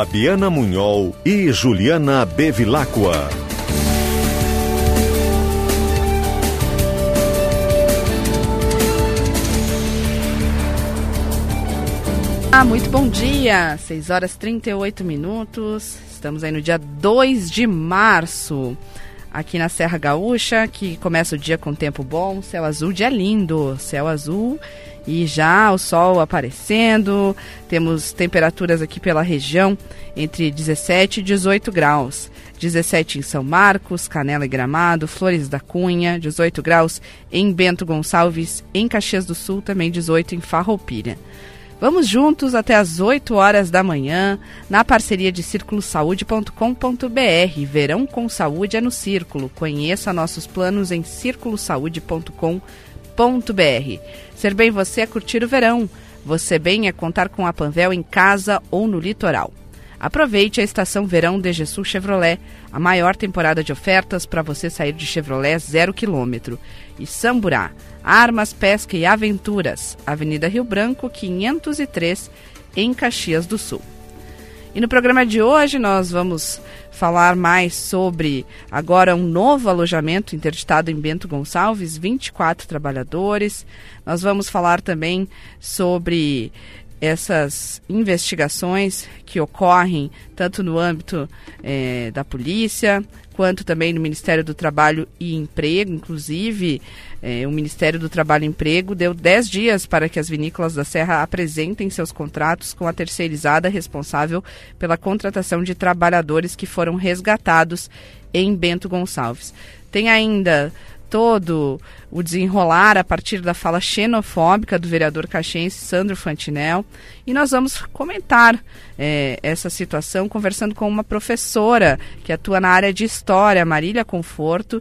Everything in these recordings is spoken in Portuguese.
Fabiana Munhol e Juliana Bevilacqua. Ah, muito bom dia! 6 horas 38 minutos. Estamos aí no dia 2 de março, aqui na Serra Gaúcha, que começa o dia com tempo bom, céu azul, dia lindo, céu azul e já o sol aparecendo. Temos temperaturas aqui pela região entre 17 e 18 graus. 17 em São Marcos, Canela e Gramado, Flores da Cunha, 18 graus em Bento Gonçalves, em Caxias do Sul, também 18 em Farroupilha. Vamos juntos até às 8 horas da manhã, na parceria de círculosaude.com.br. Verão com saúde é no Círculo. Conheça nossos planos em círculosaude.com.br Ser bem você é curtir o verão. Você bem é contar com a Panvel em casa ou no litoral. Aproveite a estação verão de Jesus Chevrolet, a maior temporada de ofertas para você sair de Chevrolet zero quilômetro. E Samburá, armas, pesca e aventuras. Avenida Rio Branco, 503, em Caxias do Sul. E no programa de hoje nós vamos falar mais sobre agora um novo alojamento interditado em Bento Gonçalves, 24 trabalhadores. Nós vamos falar também sobre essas investigações que ocorrem tanto no âmbito é, da polícia quanto também no Ministério do Trabalho e Emprego, inclusive é, o Ministério do Trabalho e Emprego deu 10 dias para que as vinícolas da Serra apresentem seus contratos com a terceirizada responsável pela contratação de trabalhadores que foram resgatados em Bento Gonçalves. Tem ainda todo o desenrolar a partir da fala xenofóbica do vereador caxense Sandro Fantinel. E nós vamos comentar é, essa situação conversando com uma professora que atua na área de História, Marília Conforto,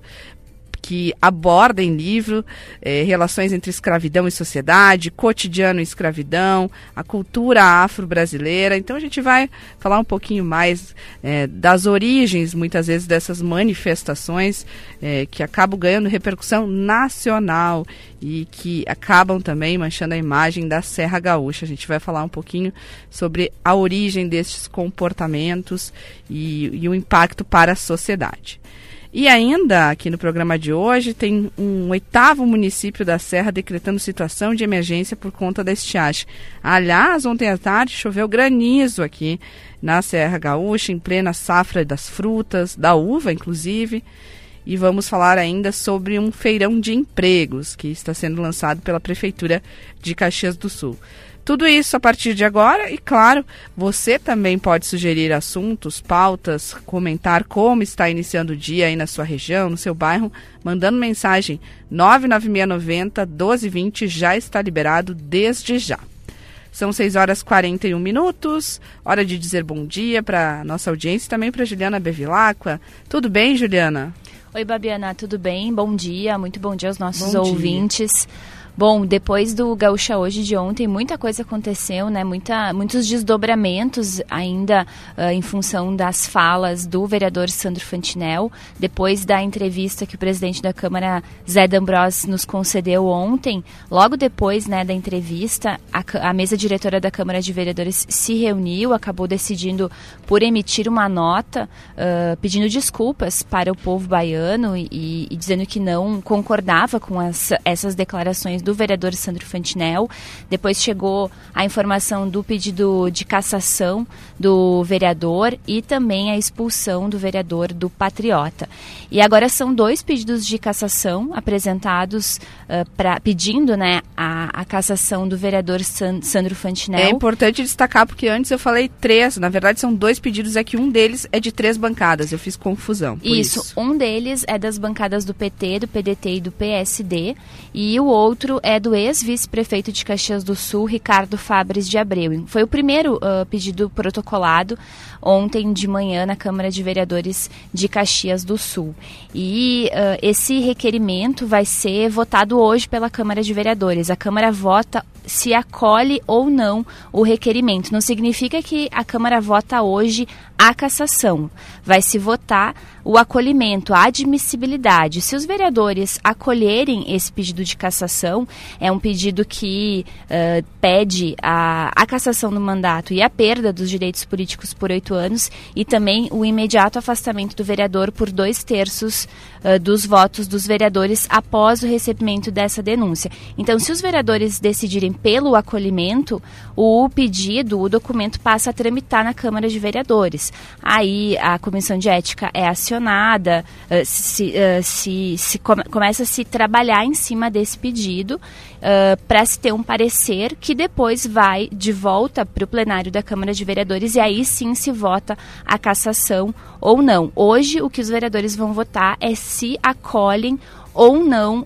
que aborda em livro eh, relações entre escravidão e sociedade, cotidiano e escravidão, a cultura afro-brasileira. Então a gente vai falar um pouquinho mais eh, das origens, muitas vezes, dessas manifestações eh, que acabam ganhando repercussão nacional e que acabam também manchando a imagem da Serra Gaúcha. A gente vai falar um pouquinho sobre a origem destes comportamentos e, e o impacto para a sociedade. E ainda, aqui no programa de hoje, tem um oitavo município da Serra decretando situação de emergência por conta da estiagem. Aliás, ontem à tarde choveu granizo aqui na Serra Gaúcha, em plena safra das frutas, da uva, inclusive. E vamos falar ainda sobre um feirão de empregos que está sendo lançado pela Prefeitura de Caxias do Sul. Tudo isso a partir de agora e, claro, você também pode sugerir assuntos, pautas, comentar como está iniciando o dia aí na sua região, no seu bairro, mandando mensagem 99690 1220 já está liberado desde já. São 6 horas e 41 minutos. Hora de dizer bom dia para nossa audiência e também para Juliana Bevilacqua. Tudo bem, Juliana? Oi, Babiana, tudo bem? Bom dia, muito bom dia aos nossos bom ouvintes. Dia. Bom, depois do Gaúcha Hoje de ontem, muita coisa aconteceu, né? Muita, muitos desdobramentos ainda uh, em função das falas do vereador Sandro Fantinel. Depois da entrevista que o presidente da Câmara, Zé D'Ambros, nos concedeu ontem, logo depois né, da entrevista, a, a mesa diretora da Câmara de Vereadores se reuniu, acabou decidindo por emitir uma nota uh, pedindo desculpas para o povo baiano e, e dizendo que não concordava com essa, essas declarações do do vereador Sandro Fantinel. Depois chegou a informação do pedido de cassação do vereador e também a expulsão do vereador do Patriota. E agora são dois pedidos de cassação apresentados uh, pra, pedindo né, a, a cassação do vereador San, Sandro Fantinel. É importante destacar porque antes eu falei três, na verdade são dois pedidos, é que um deles é de três bancadas, eu fiz confusão. Isso, isso, um deles é das bancadas do PT, do PDT e do PSD e o outro é do ex-vice-prefeito de Caxias do Sul, Ricardo Fabres de Abreu. Foi o primeiro uh, pedido protocolado ontem de manhã na Câmara de Vereadores de Caxias do Sul. E uh, esse requerimento vai ser votado hoje pela Câmara de Vereadores. A Câmara vota se acolhe ou não o requerimento. Não significa que a Câmara vota hoje a cassação. Vai se votar o acolhimento, a admissibilidade. Se os vereadores acolherem esse pedido de cassação, é um pedido que uh, pede a, a cassação do mandato e a perda dos direitos políticos por oito anos e também o imediato afastamento do vereador por dois terços uh, dos votos dos vereadores após o recebimento dessa denúncia. Então, se os vereadores decidirem pelo acolhimento, o pedido, o documento passa a tramitar na Câmara de Vereadores. Aí a comissão de ética é acionada, uh, se, uh, se, se come, começa a se trabalhar em cima desse pedido uh, para se ter um parecer que depois vai de volta para o plenário da Câmara de Vereadores e aí sim se vota a cassação ou não. Hoje o que os vereadores vão votar é se acolhem ou não uh,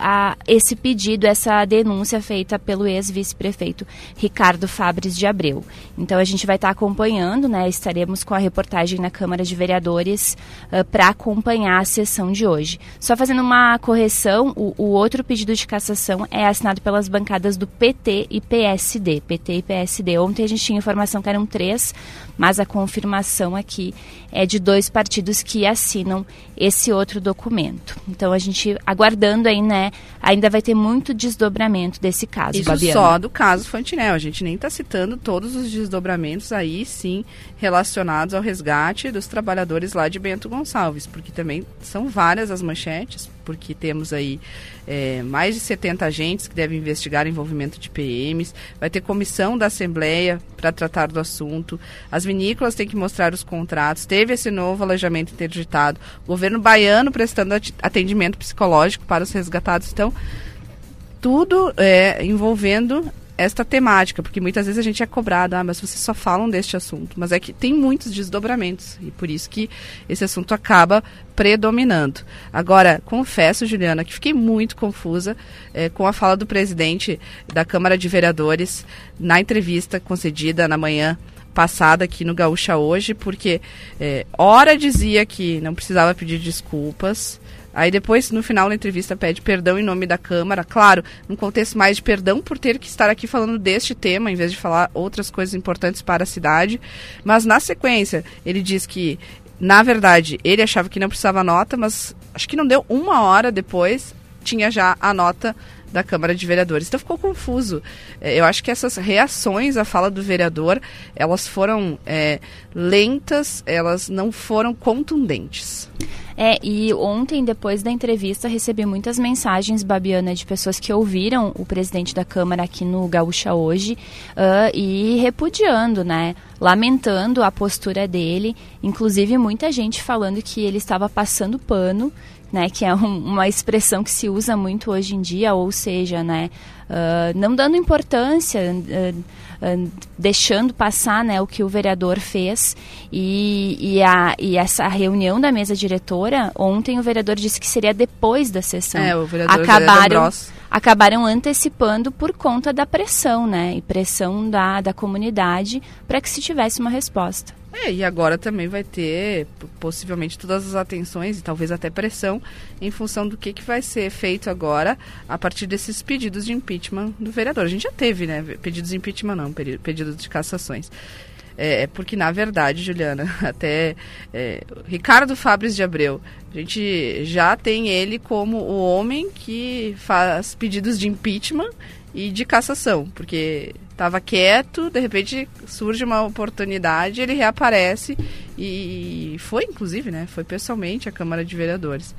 a esse pedido, essa denúncia feita pelo ex-vice-prefeito Ricardo Fabres de Abreu. Então a gente vai estar acompanhando, né? Estaremos com a reportagem na Câmara de Vereadores uh, para acompanhar a sessão de hoje. Só fazendo uma correção, o, o, outro pedido de cassação é assinado pelas bancadas do PT e PSD. PT e PSD. Ontem a gente tinha informação que eram três, mas a confirmação aqui é de dois partidos que assinam esse outro documento. Então a gente aguardando aí, né? Ainda vai ter muito desdobramento desse caso. Isso Babiana. só do caso Fantinel. A gente nem está citando todos os desdobramentos aí, sim, relacionados ao resgate dos trabalhadores lá de Bento Gonçalves, porque também são várias as manchetes, porque temos aí é, mais de 70 agentes que devem investigar envolvimento de PMs, vai ter comissão da Assembleia para tratar do assunto, as vinícolas têm que mostrar os contratos, teve esse novo alojamento interditado, o governo baiano prestando atendimento psicológico para os resgatados, então tudo é, envolvendo esta temática, porque muitas vezes a gente é cobrado, ah, mas vocês só falam deste assunto. Mas é que tem muitos desdobramentos e por isso que esse assunto acaba predominando. Agora, confesso, Juliana, que fiquei muito confusa é, com a fala do presidente da Câmara de Vereadores na entrevista concedida na manhã passada aqui no Gaúcha hoje, porque é, ora dizia que não precisava pedir desculpas, Aí depois, no final da entrevista, pede perdão em nome da Câmara. Claro, num contexto mais de perdão por ter que estar aqui falando deste tema, em vez de falar outras coisas importantes para a cidade. Mas na sequência, ele diz que, na verdade, ele achava que não precisava nota, mas acho que não deu uma hora depois, tinha já a nota da Câmara de Vereadores. Então ficou confuso. É, eu acho que essas reações à fala do vereador, elas foram é, lentas, elas não foram contundentes. É, e ontem, depois da entrevista, recebi muitas mensagens, Babiana, de pessoas que ouviram o presidente da Câmara aqui no Gaúcha hoje uh, e repudiando, né? Lamentando a postura dele, inclusive muita gente falando que ele estava passando pano né, que é um, uma expressão que se usa muito hoje em dia, ou seja, né, uh, não dando importância, uh, uh, deixando passar né, o que o vereador fez. E, e, a, e essa reunião da mesa diretora, ontem o vereador disse que seria depois da sessão. É, o vereador acabaram, acabaram antecipando por conta da pressão, né, e pressão da, da comunidade para que se tivesse uma resposta. É, e agora também vai ter possivelmente todas as atenções e talvez até pressão em função do que, que vai ser feito agora a partir desses pedidos de impeachment do vereador. A gente já teve, né? Pedidos de impeachment não, pedidos de cassações. É, é, porque, na verdade, Juliana, até é, Ricardo Fabres de Abreu, a gente já tem ele como o homem que faz pedidos de impeachment e de cassação, porque estava quieto, de repente surge uma oportunidade, ele reaparece e foi, inclusive, né? Foi pessoalmente à Câmara de Vereadores.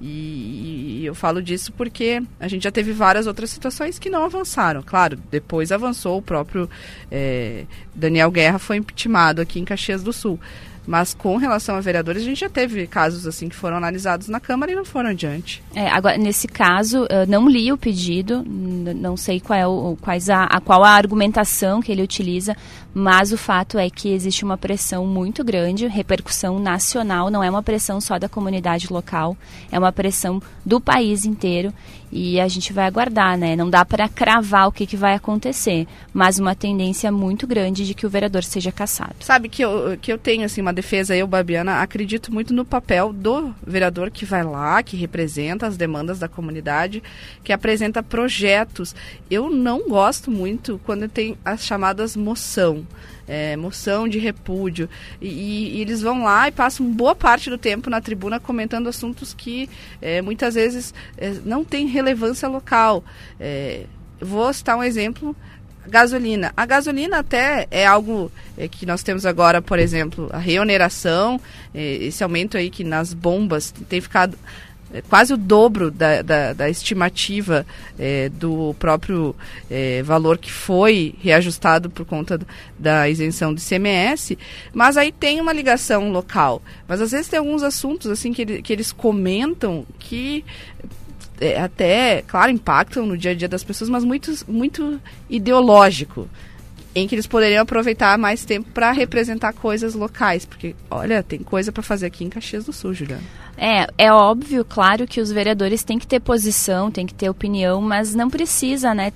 E, e, eu falo disso porque a gente já teve várias outras situações que não avançaram. Claro, depois avançou, o próprio é, Daniel Guerra foi impeachmentado aqui em Caxias do Sul. Mas com relação a vereadores, a gente já teve casos assim que foram analisados na Câmara e não foram adiante. É, agora, nesse caso, não li o pedido, não sei qual é o, quais a, a, qual a argumentação que ele utiliza, mas o fato é que existe uma pressão muito grande, repercussão nacional, não é uma pressão só da comunidade local, é uma pressão do país inteiro e a gente vai aguardar, né? Não dá para cravar o que, que vai acontecer, mas uma tendência muito grande de que o vereador seja caçado. Sabe que eu, que eu tenho assim uma defesa, eu, Babiana, acredito muito no papel do vereador que vai lá, que representa as demandas da comunidade, que apresenta projetos. Eu não gosto muito quando tem as chamadas moção é, moção de repúdio. E, e, eles vão lá e passam boa parte do tempo na tribuna comentando assuntos que é, muitas vezes é, não têm relevância local. É, vou citar um exemplo gasolina. A gasolina até é algo é, que nós temos agora, por exemplo, a reoneração, é, esse aumento aí que nas bombas tem ficado quase o dobro da, da, da estimativa é, do próprio é, valor que foi reajustado por conta da isenção do ICMS, mas aí tem uma ligação local. Mas às vezes tem alguns assuntos assim que, ele, que eles comentam que é, até, claro, impactam no dia a dia das pessoas, mas muito, muito ideológico em que eles poderiam aproveitar mais tempo para representar coisas locais, porque olha, tem coisa para fazer aqui em Caxias do Sul, Juliana. É, é óbvio, claro que os vereadores têm que ter posição, têm que ter opinião, mas não precisa, né,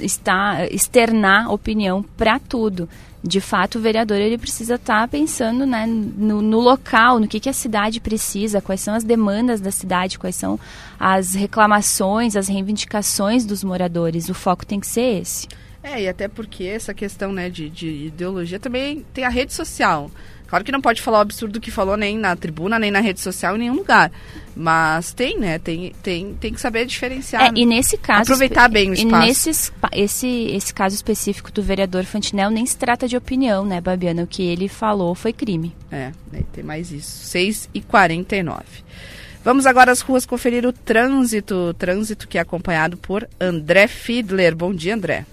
estar externar opinião para tudo. De fato, o vereador ele precisa estar tá pensando né, no, no, local, no que, que a cidade precisa, quais são as demandas da cidade, quais são as reclamações, as reivindicações dos moradores. O foco tem que ser esse. É, e até porque essa questão né, de, de ideologia também tem a rede social. Claro que não pode falar o absurdo que falou nem na tribuna, nem na rede social, em nenhum lugar. Mas tem, né? Tem, tem, tem que saber diferenciar. É, e nesse caso. Aproveitar bem o espaço. E nesse, esse, esse caso específico do vereador Fantinel nem se trata de opinião, né, Babiana? O que ele falou foi crime. É, né, tem mais isso. 6 e 49 Vamos agora às ruas conferir o trânsito. Trânsito que é acompanhado por André Fiedler. Bom dia, André.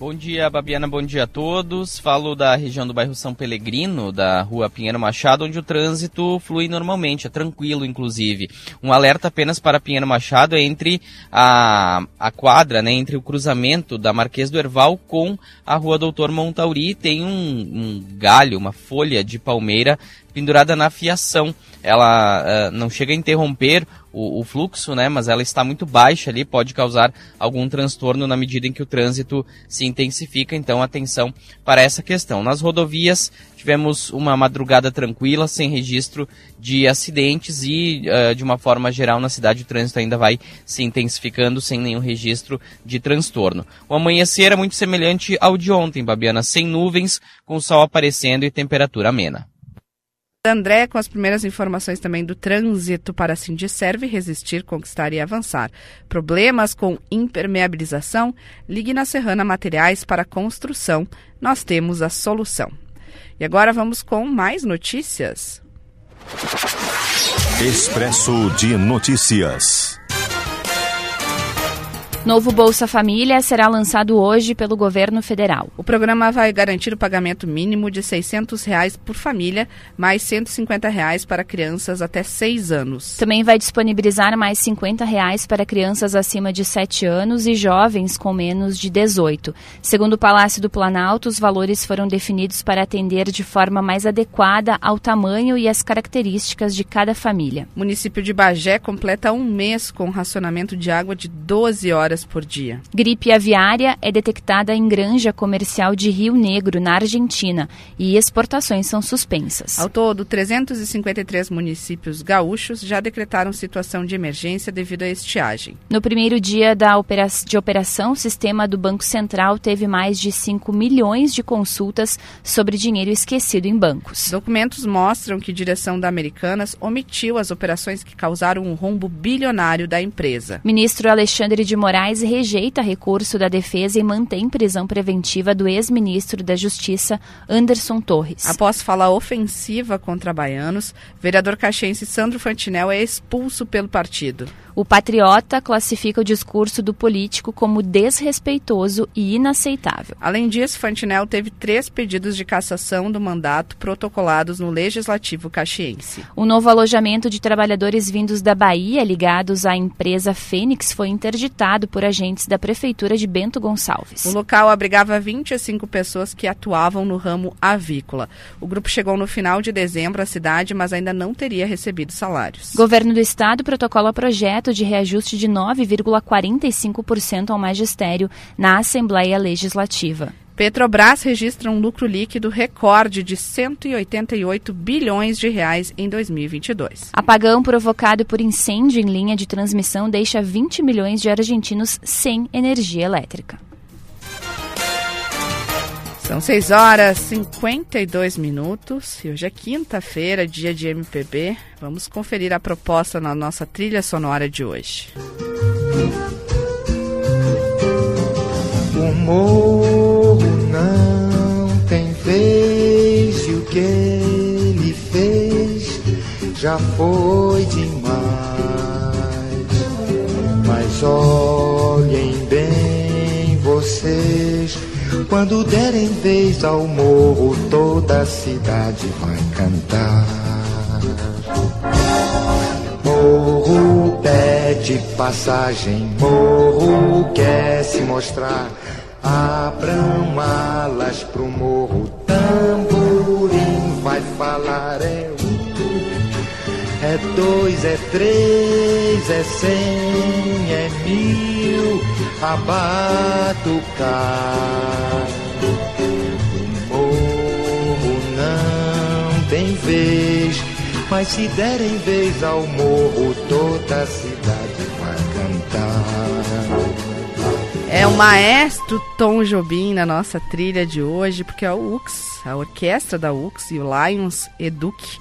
Bom dia, Babiana, bom dia a todos. Falo da região do bairro São Pelegrino, da rua Pinheiro Machado, onde o trânsito flui normalmente, é tranquilo, inclusive. Um alerta apenas para Pinheiro Machado é entre a, a quadra, né, entre o cruzamento da Marquês do Erval com a rua Doutor Montauri. Tem um, um galho, uma folha de palmeira pendurada na fiação. Ela uh, não chega a interromper o, o, fluxo, né? Mas ela está muito baixa ali, pode causar algum transtorno na medida em que o trânsito se intensifica. Então, atenção para essa questão. Nas rodovias, tivemos uma madrugada tranquila, sem registro de acidentes e, uh, de uma forma geral, na cidade o trânsito ainda vai se intensificando sem nenhum registro de transtorno. O amanhecer é muito semelhante ao de ontem, Babiana, sem nuvens, com o sol aparecendo e temperatura amena. André, com as primeiras informações também do trânsito para serve resistir, conquistar e avançar. Problemas com impermeabilização? Ligue na Serrana Materiais para Construção. Nós temos a solução. E agora vamos com mais notícias. Expresso de Notícias. Novo Bolsa Família será lançado hoje pelo governo federal. O programa vai garantir o pagamento mínimo de 600 reais por família, mais 150 reais para crianças até 6 anos. Também vai disponibilizar mais 50 reais para crianças acima de 7 anos e jovens com menos de 18. Segundo o Palácio do Planalto, os valores foram definidos para atender de forma mais adequada ao tamanho e às características de cada família. O município de Bagé completa um mês com racionamento de água de 12 horas horas por dia. Gripe aviária é detectada em granja comercial de Rio Negro, na Argentina, e exportações são suspensas. Ao todo, 353 municípios gaúchos já decretaram situação de emergência devido à estiagem. No primeiro dia da opera de operação, o sistema do Banco Central teve mais de 5 milhões de consultas sobre dinheiro esquecido em bancos. Documentos mostram que a direção da Americanas omitiu as operações que causaram um rombo bilionário da empresa. Ministro Alexandre de Moraes Gerais rejeita recurso da defesa e mantém prisão preventiva do ex-ministro da Justiça, Anderson Torres. Após falar ofensiva contra baianos, vereador caxiense Sandro Fantinel é expulso pelo partido. O patriota classifica o discurso do político como desrespeitoso e inaceitável. Além disso, Fantinel teve três pedidos de cassação do mandato protocolados no Legislativo caxiense. O novo alojamento de trabalhadores vindos da Bahia ligados à empresa Fênix foi interditado por agentes da Prefeitura de Bento Gonçalves. O local abrigava 25 pessoas que atuavam no ramo avícola. O grupo chegou no final de dezembro à cidade, mas ainda não teria recebido salários. Governo do Estado protocola projeto de reajuste de 9,45% ao magistério na Assembleia Legislativa. Petrobras registra um lucro líquido recorde de 188 bilhões de reais em 2022. Apagão provocado por incêndio em linha de transmissão deixa 20 milhões de argentinos sem energia elétrica. São 6 horas e 52 minutos e hoje é quinta-feira, dia de MPB. Vamos conferir a proposta na nossa trilha sonora de hoje. O morro não tem vez e o que ele fez já foi demais. Mas olhem bem vocês, quando derem vez ao morro, toda a cidade vai cantar. Morro pede passagem, morro quer se mostrar. Abram alas pro morro, tamborim vai falar. É um, é dois, é três, é cem, é mil, a batucar. O morro não tem vez, mas se derem vez ao morro, toda a cidade vai cantar. É o maestro Tom Jobim na nossa trilha de hoje, porque a UX, a orquestra da UX e o Lions Educ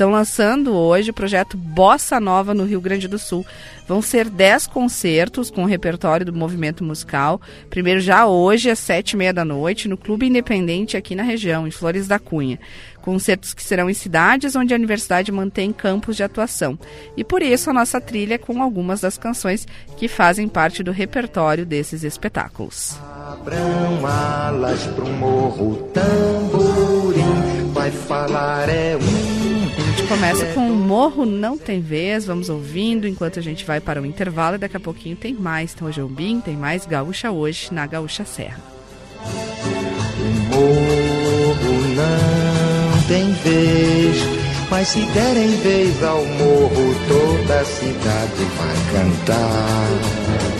estão lançando hoje o projeto Bossa Nova no Rio Grande do Sul. Vão ser 10 concertos com o repertório do movimento musical. Primeiro já hoje, às sete e meia da noite, no Clube Independente aqui na região, em Flores da Cunha. Concertos que serão em cidades onde a universidade mantém campos de atuação. E por isso a nossa trilha com algumas das canções que fazem parte do repertório desses espetáculos. Abram alas pro morro, tamborim vai falar é um. Começa com Morro Não Tem Vez, vamos ouvindo enquanto a gente vai para o intervalo e daqui a pouquinho tem mais Tom Jobim, tem mais Gaúcha hoje na Gaúcha Serra. O morro não tem vez, mas se derem vez ao morro, toda a cidade vai cantar.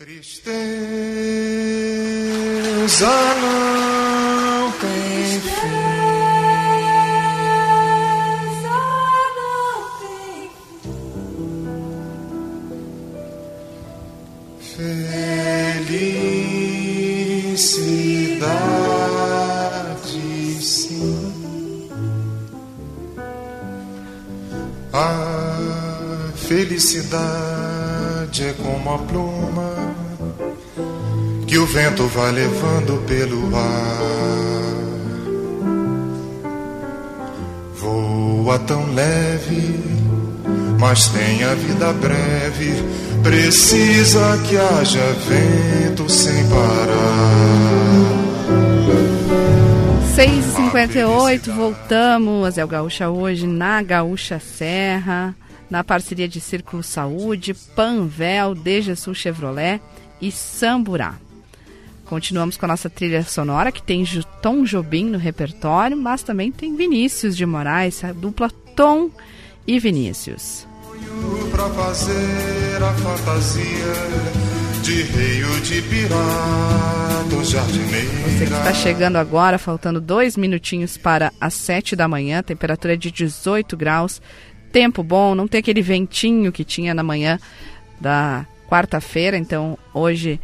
Tristeza não tem fim. Felicidade, sim. A felicidade é como a pluma que o vento vai levando pelo ar. Voa tão leve, mas tem a vida breve. Precisa que haja vento sem parar. 6h58, voltamos. É o Gaúcha hoje na Gaúcha Serra, na parceria de Círculo Saúde, Panvel, Deja Sul Chevrolet e Samburá. Continuamos com a nossa trilha sonora, que tem Tom Jobim no repertório, mas também tem Vinícius de Moraes, a dupla Tom e Vinícius. Pra fazer a fantasia de de pirata, jardineira. Você que está chegando agora, faltando dois minutinhos para as sete da manhã, temperatura de 18 graus, tempo bom, não tem aquele ventinho que tinha na manhã da quarta-feira, então hoje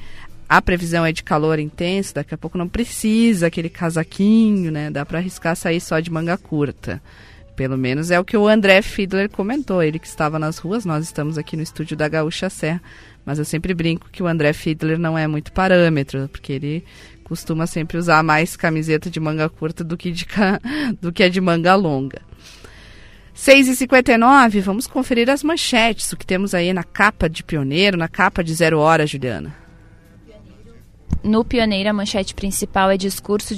a previsão é de calor intenso, daqui a pouco não precisa aquele casaquinho, né? Dá para arriscar sair só de manga curta. Pelo menos é o que o André Fiedler comentou, ele que estava nas ruas, nós estamos aqui no estúdio da Gaúcha Serra, mas eu sempre brinco que o André Fiedler não é muito parâmetro, porque ele costuma sempre usar mais camiseta de manga curta do que, de, do que a de manga longa. 6h59, vamos conferir as manchetes, o que temos aí na capa de pioneiro, na capa de zero hora, Juliana. No Pioneiro, a manchete principal é discurso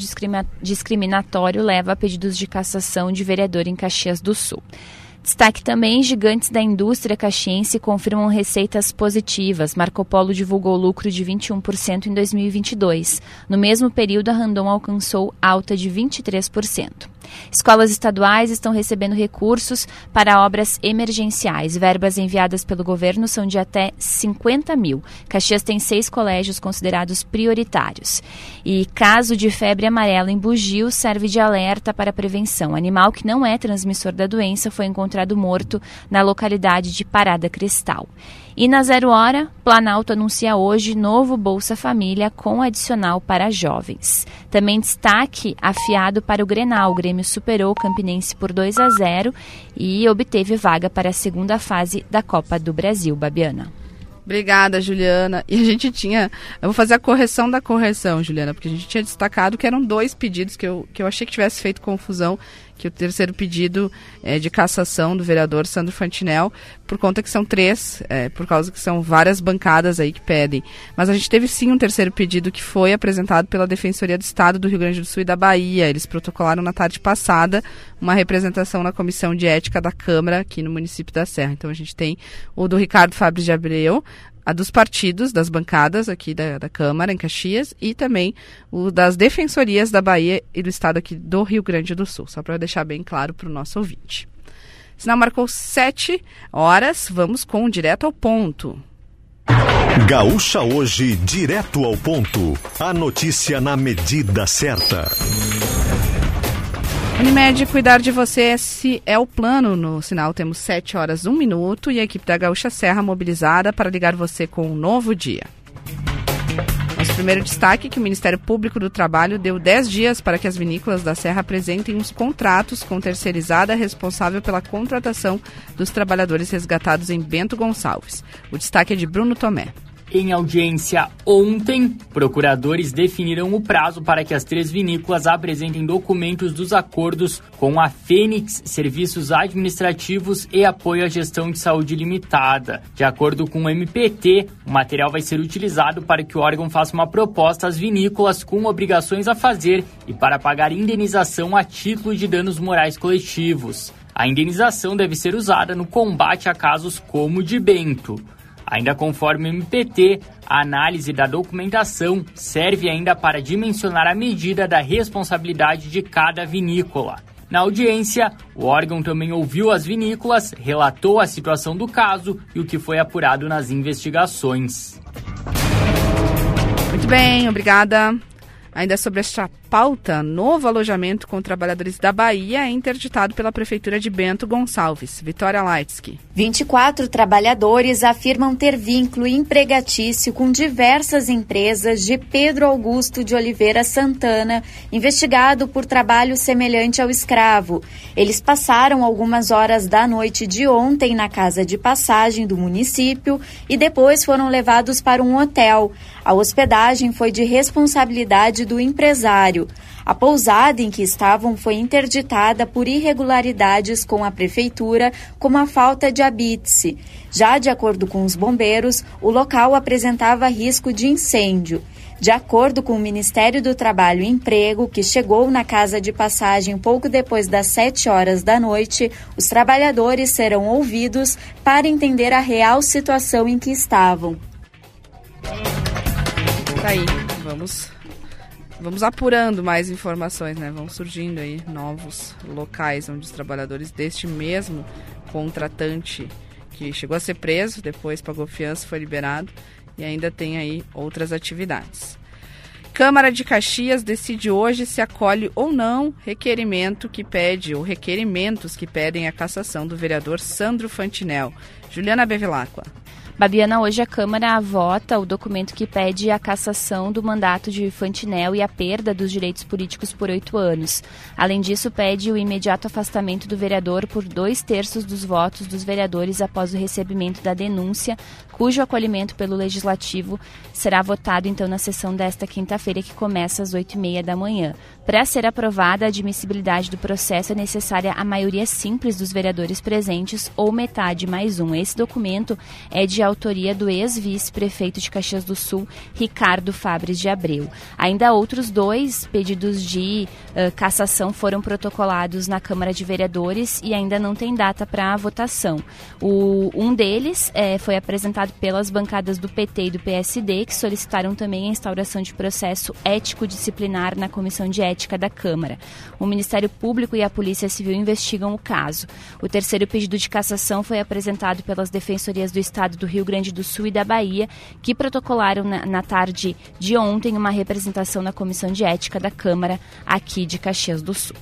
discriminatório leva a pedidos de cassação de vereador em Caxias do Sul. Destaque também: gigantes da indústria caxiense confirmam receitas positivas. Marco Polo divulgou lucro de 21% em 2022. No mesmo período, a Randon alcançou alta de 23%. Escolas estaduais estão recebendo recursos para obras emergenciais. Verbas enviadas pelo governo são de até 50 mil. Caxias tem seis colégios considerados prioritários. E caso de febre amarela em Bugio serve de alerta para prevenção. Animal que não é transmissor da doença foi encontrado morto na localidade de Parada Cristal. E na zero hora, Planalto anuncia hoje novo Bolsa Família com adicional para jovens. Também destaque afiado para o Grenal. O Grêmio superou o Campinense por 2 a 0 e obteve vaga para a segunda fase da Copa do Brasil, Babiana. Obrigada, Juliana. E a gente tinha. Eu vou fazer a correção da correção, Juliana, porque a gente tinha destacado que eram dois pedidos que eu, que eu achei que tivesse feito confusão. Que o terceiro pedido é de cassação do vereador Sandro Fantinel, por conta que são três, é, por causa que são várias bancadas aí que pedem. Mas a gente teve sim um terceiro pedido que foi apresentado pela Defensoria do Estado do Rio Grande do Sul e da Bahia. Eles protocolaram na tarde passada uma representação na Comissão de Ética da Câmara aqui no município da Serra. Então a gente tem o do Ricardo Fabres de Abreu, a dos partidos, das bancadas aqui da, da, Câmara, em Caxias, e também o das defensorias da Bahia e do estado aqui do Rio Grande do Sul, só para deixar bem claro para o nosso ouvinte. Sinal marcou sete horas, vamos com direto ao ponto. Gaúcha hoje, direto ao ponto. A notícia na medida certa. Unimed, cuidar de você esse é o plano. No sinal temos 7 horas 1 minuto e a equipe da Gaúcha Serra mobilizada para ligar você com um novo dia. Nosso primeiro destaque é que o Ministério Público do Trabalho deu 10 dias para que as vinícolas da Serra apresentem os contratos com terceirizada responsável pela contratação dos trabalhadores resgatados em Bento Gonçalves. O destaque é de Bruno Tomé. Em audiência ontem, procuradores definiram o prazo para que as três vinícolas apresentem documentos dos acordos com a Fênix Serviços Administrativos e Apoio à Gestão de Saúde Limitada. De acordo com o MPT, o material vai ser utilizado para que o órgão faça uma proposta às vinícolas com obrigações a fazer e para pagar indenização a título de danos morais coletivos. A indenização deve ser usada no combate a casos como o de Bento. Ainda conforme o MPT, a análise da documentação serve ainda para dimensionar a medida da responsabilidade de cada vinícola. Na audiência, o órgão também ouviu as vinícolas, relatou a situação do caso e o que foi apurado nas investigações. Muito bem, obrigada. Ainda sobre esta pauta, novo alojamento com trabalhadores da Bahia é interditado pela Prefeitura de Bento Gonçalves. Vitória Leitsky. 24 trabalhadores afirmam ter vínculo empregatício com diversas empresas de Pedro Augusto de Oliveira Santana, investigado por trabalho semelhante ao escravo. Eles passaram algumas horas da noite de ontem na casa de passagem do município e depois foram levados para um hotel. A hospedagem foi de responsabilidade do empresário. A pousada em que estavam foi interditada por irregularidades com a prefeitura, como a falta de habite-se. Já de acordo com os bombeiros, o local apresentava risco de incêndio. De acordo com o Ministério do Trabalho e Emprego, que chegou na casa de passagem pouco depois das 7 horas da noite, os trabalhadores serão ouvidos para entender a real situação em que estavam. Tá aí, vamos vamos apurando mais informações, né? Vão surgindo aí novos locais onde os trabalhadores deste mesmo contratante que chegou a ser preso, depois pagou fiança, foi liberado e ainda tem aí outras atividades. Câmara de Caxias decide hoje se acolhe ou não requerimento que pede, ou requerimentos que pedem a cassação do vereador Sandro Fantinel. Juliana Bevilacqua. Babiana, hoje a Câmara vota o documento que pede a cassação do mandato de Fantinel e a perda dos direitos políticos por oito anos. Além disso, pede o imediato afastamento do vereador por dois terços dos votos dos vereadores após o recebimento da denúncia, cujo acolhimento pelo Legislativo será votado então na sessão desta quinta-feira, que começa às oito e meia da manhã. Para ser aprovada a admissibilidade do processo, é necessária a maioria simples dos vereadores presentes ou metade mais um. Esse documento é de autoria do ex-vice-prefeito de Caxias do Sul, Ricardo Fabres de Abreu. Ainda outros dois pedidos de uh, cassação foram protocolados na Câmara de Vereadores e ainda não tem data para votação. O, um deles é, foi apresentado pelas bancadas do PT e do PSD, que solicitaram também a instauração de processo ético-disciplinar na Comissão de Ética da Câmara. O Ministério Público e a Polícia Civil investigam o caso. O terceiro pedido de cassação foi apresentado pelas defensorias do Estado do Rio Rio Grande do Sul e da Bahia, que protocolaram na, na tarde de ontem uma representação na Comissão de Ética da Câmara aqui de Caxias do Sul.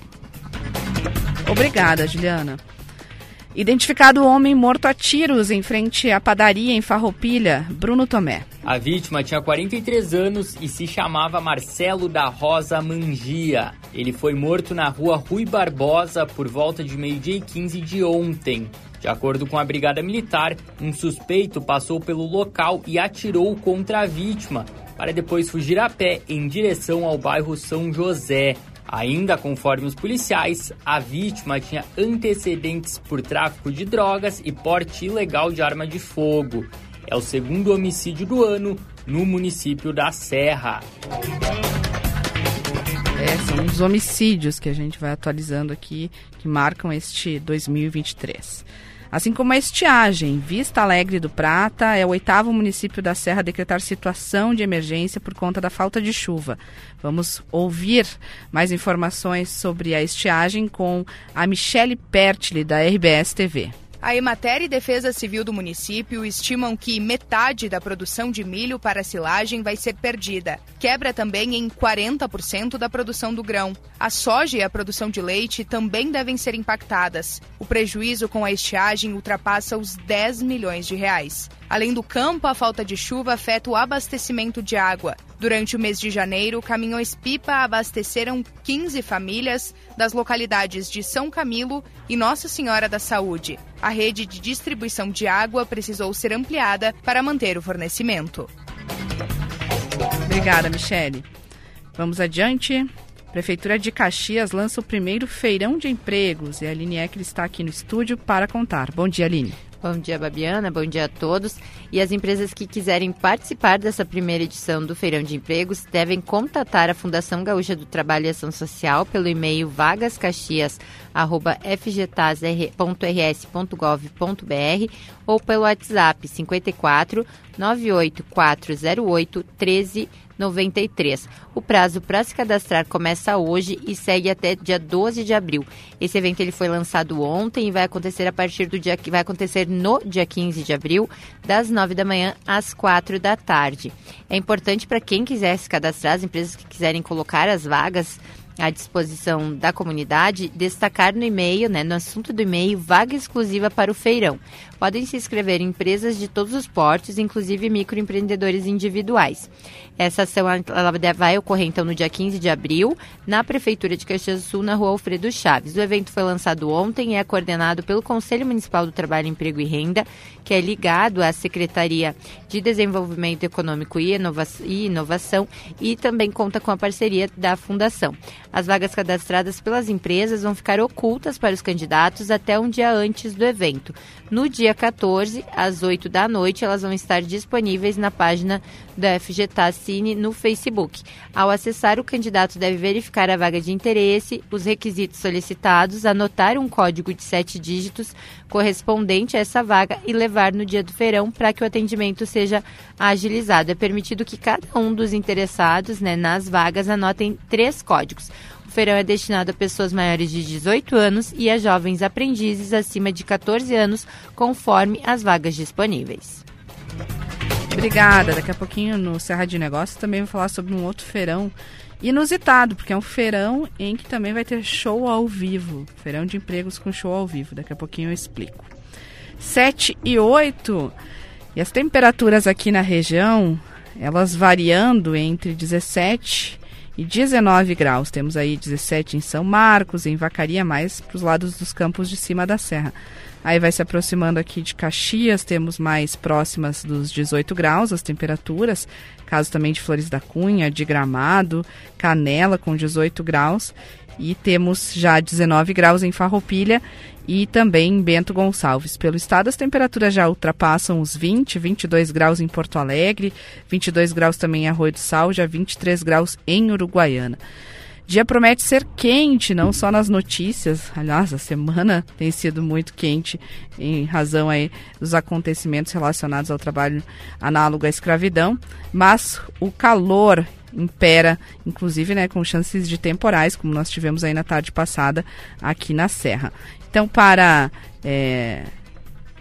Obrigada, Juliana. Identificado o homem morto a tiros em frente à padaria em Farroupilha, Bruno Tomé. A vítima tinha 43 anos e se chamava Marcelo da Rosa Mangia. Ele foi morto na rua Rui Barbosa por volta de meio-dia e 15 de ontem. De acordo com a Brigada Militar, um suspeito passou pelo local e atirou contra a vítima, para depois fugir a pé em direção ao bairro São José. Ainda conforme os policiais, a vítima tinha antecedentes por tráfico de drogas e porte ilegal de arma de fogo. É o segundo homicídio do ano no município da Serra. É, são os homicídios que a gente vai atualizando aqui, que marcam este 2023. Assim como a estiagem, Vista Alegre do Prata é o oitavo município da Serra a decretar situação de emergência por conta da falta de chuva. Vamos ouvir mais informações sobre a estiagem com a Michele Pertli, da RBS TV. A Emater e Defesa Civil do município estimam que metade da produção de milho para silagem vai ser perdida. Quebra também em 40% da produção do grão. A soja e a produção de leite também devem ser impactadas. O prejuízo com a estiagem ultrapassa os 10 milhões de reais. Além do campo, a falta de chuva afeta o abastecimento de água. Durante o mês de janeiro, caminhões-pipa abasteceram 15 famílias das localidades de São Camilo e Nossa Senhora da Saúde. A rede de distribuição de água precisou ser ampliada para manter o fornecimento. Obrigada, Michele. Vamos adiante. Prefeitura de Caxias lança o primeiro feirão de empregos e a Aline Ecker está aqui no estúdio para contar. Bom dia, Aline. Bom dia, Babiana. Bom dia a todos. E as empresas que quiserem participar dessa primeira edição do Feirão de Empregos devem contatar a Fundação Gaúcha do Trabalho e Ação Social pelo e-mail vagascaxias@fgtas.rs.gov.br ou pelo WhatsApp 54 98408 13 93. O prazo para se cadastrar começa hoje e segue até dia 12 de abril. Esse evento ele foi lançado ontem e vai acontecer a partir do dia que vai acontecer no dia 15 de abril, das 9 da manhã às 4 da tarde. É importante para quem quiser se cadastrar, as empresas que quiserem colocar as vagas à disposição da comunidade, destacar no e-mail, né, no assunto do e-mail, vaga exclusiva para o feirão. Podem se inscrever empresas de todos os portes, inclusive microempreendedores individuais. Essa ação ela vai ocorrer então no dia 15 de abril, na Prefeitura de Caxias do Sul, na rua Alfredo Chaves. O evento foi lançado ontem e é coordenado pelo Conselho Municipal do Trabalho, Emprego e Renda, que é ligado à Secretaria de Desenvolvimento Econômico e Inovação e também conta com a parceria da Fundação. As vagas cadastradas pelas empresas vão ficar ocultas para os candidatos até um dia antes do evento. No dia 14, às 8 da noite, elas vão estar disponíveis na página da FGTACine no Facebook. Ao acessar, o candidato deve verificar a vaga de interesse, os requisitos solicitados, anotar um código de sete dígitos correspondente a essa vaga e levar no dia do feirão para que o atendimento seja agilizado. É permitido que cada um dos interessados né, nas vagas anotem três códigos. Feirão é destinado a pessoas maiores de 18 anos e a jovens aprendizes acima de 14 anos, conforme as vagas disponíveis. Obrigada. Daqui a pouquinho no Serra de Negócios também vou falar sobre um outro feirão inusitado, porque é um feirão em que também vai ter show ao vivo. Feirão de empregos com show ao vivo. Daqui a pouquinho eu explico. 7 e 8. E as temperaturas aqui na região, elas variando entre 17 e 19 graus. Temos aí 17 em São Marcos, em Vacaria, mais para os lados dos campos de cima da serra. Aí vai se aproximando aqui de Caxias, temos mais próximas dos 18 graus as temperaturas. Caso também de Flores da Cunha, de Gramado, Canela com 18 graus. E temos já 19 graus em Farroupilha e também em Bento Gonçalves. Pelo estado, as temperaturas já ultrapassam os 20, 22 graus em Porto Alegre, 22 graus também em Arroio do Sal, já 23 graus em Uruguaiana. Dia promete ser quente, não só nas notícias. Aliás, a semana tem sido muito quente em razão aí dos acontecimentos relacionados ao trabalho análogo à escravidão, mas o calor impera, inclusive, né, com chances de temporais, como nós tivemos aí na tarde passada aqui na Serra. Então, para é,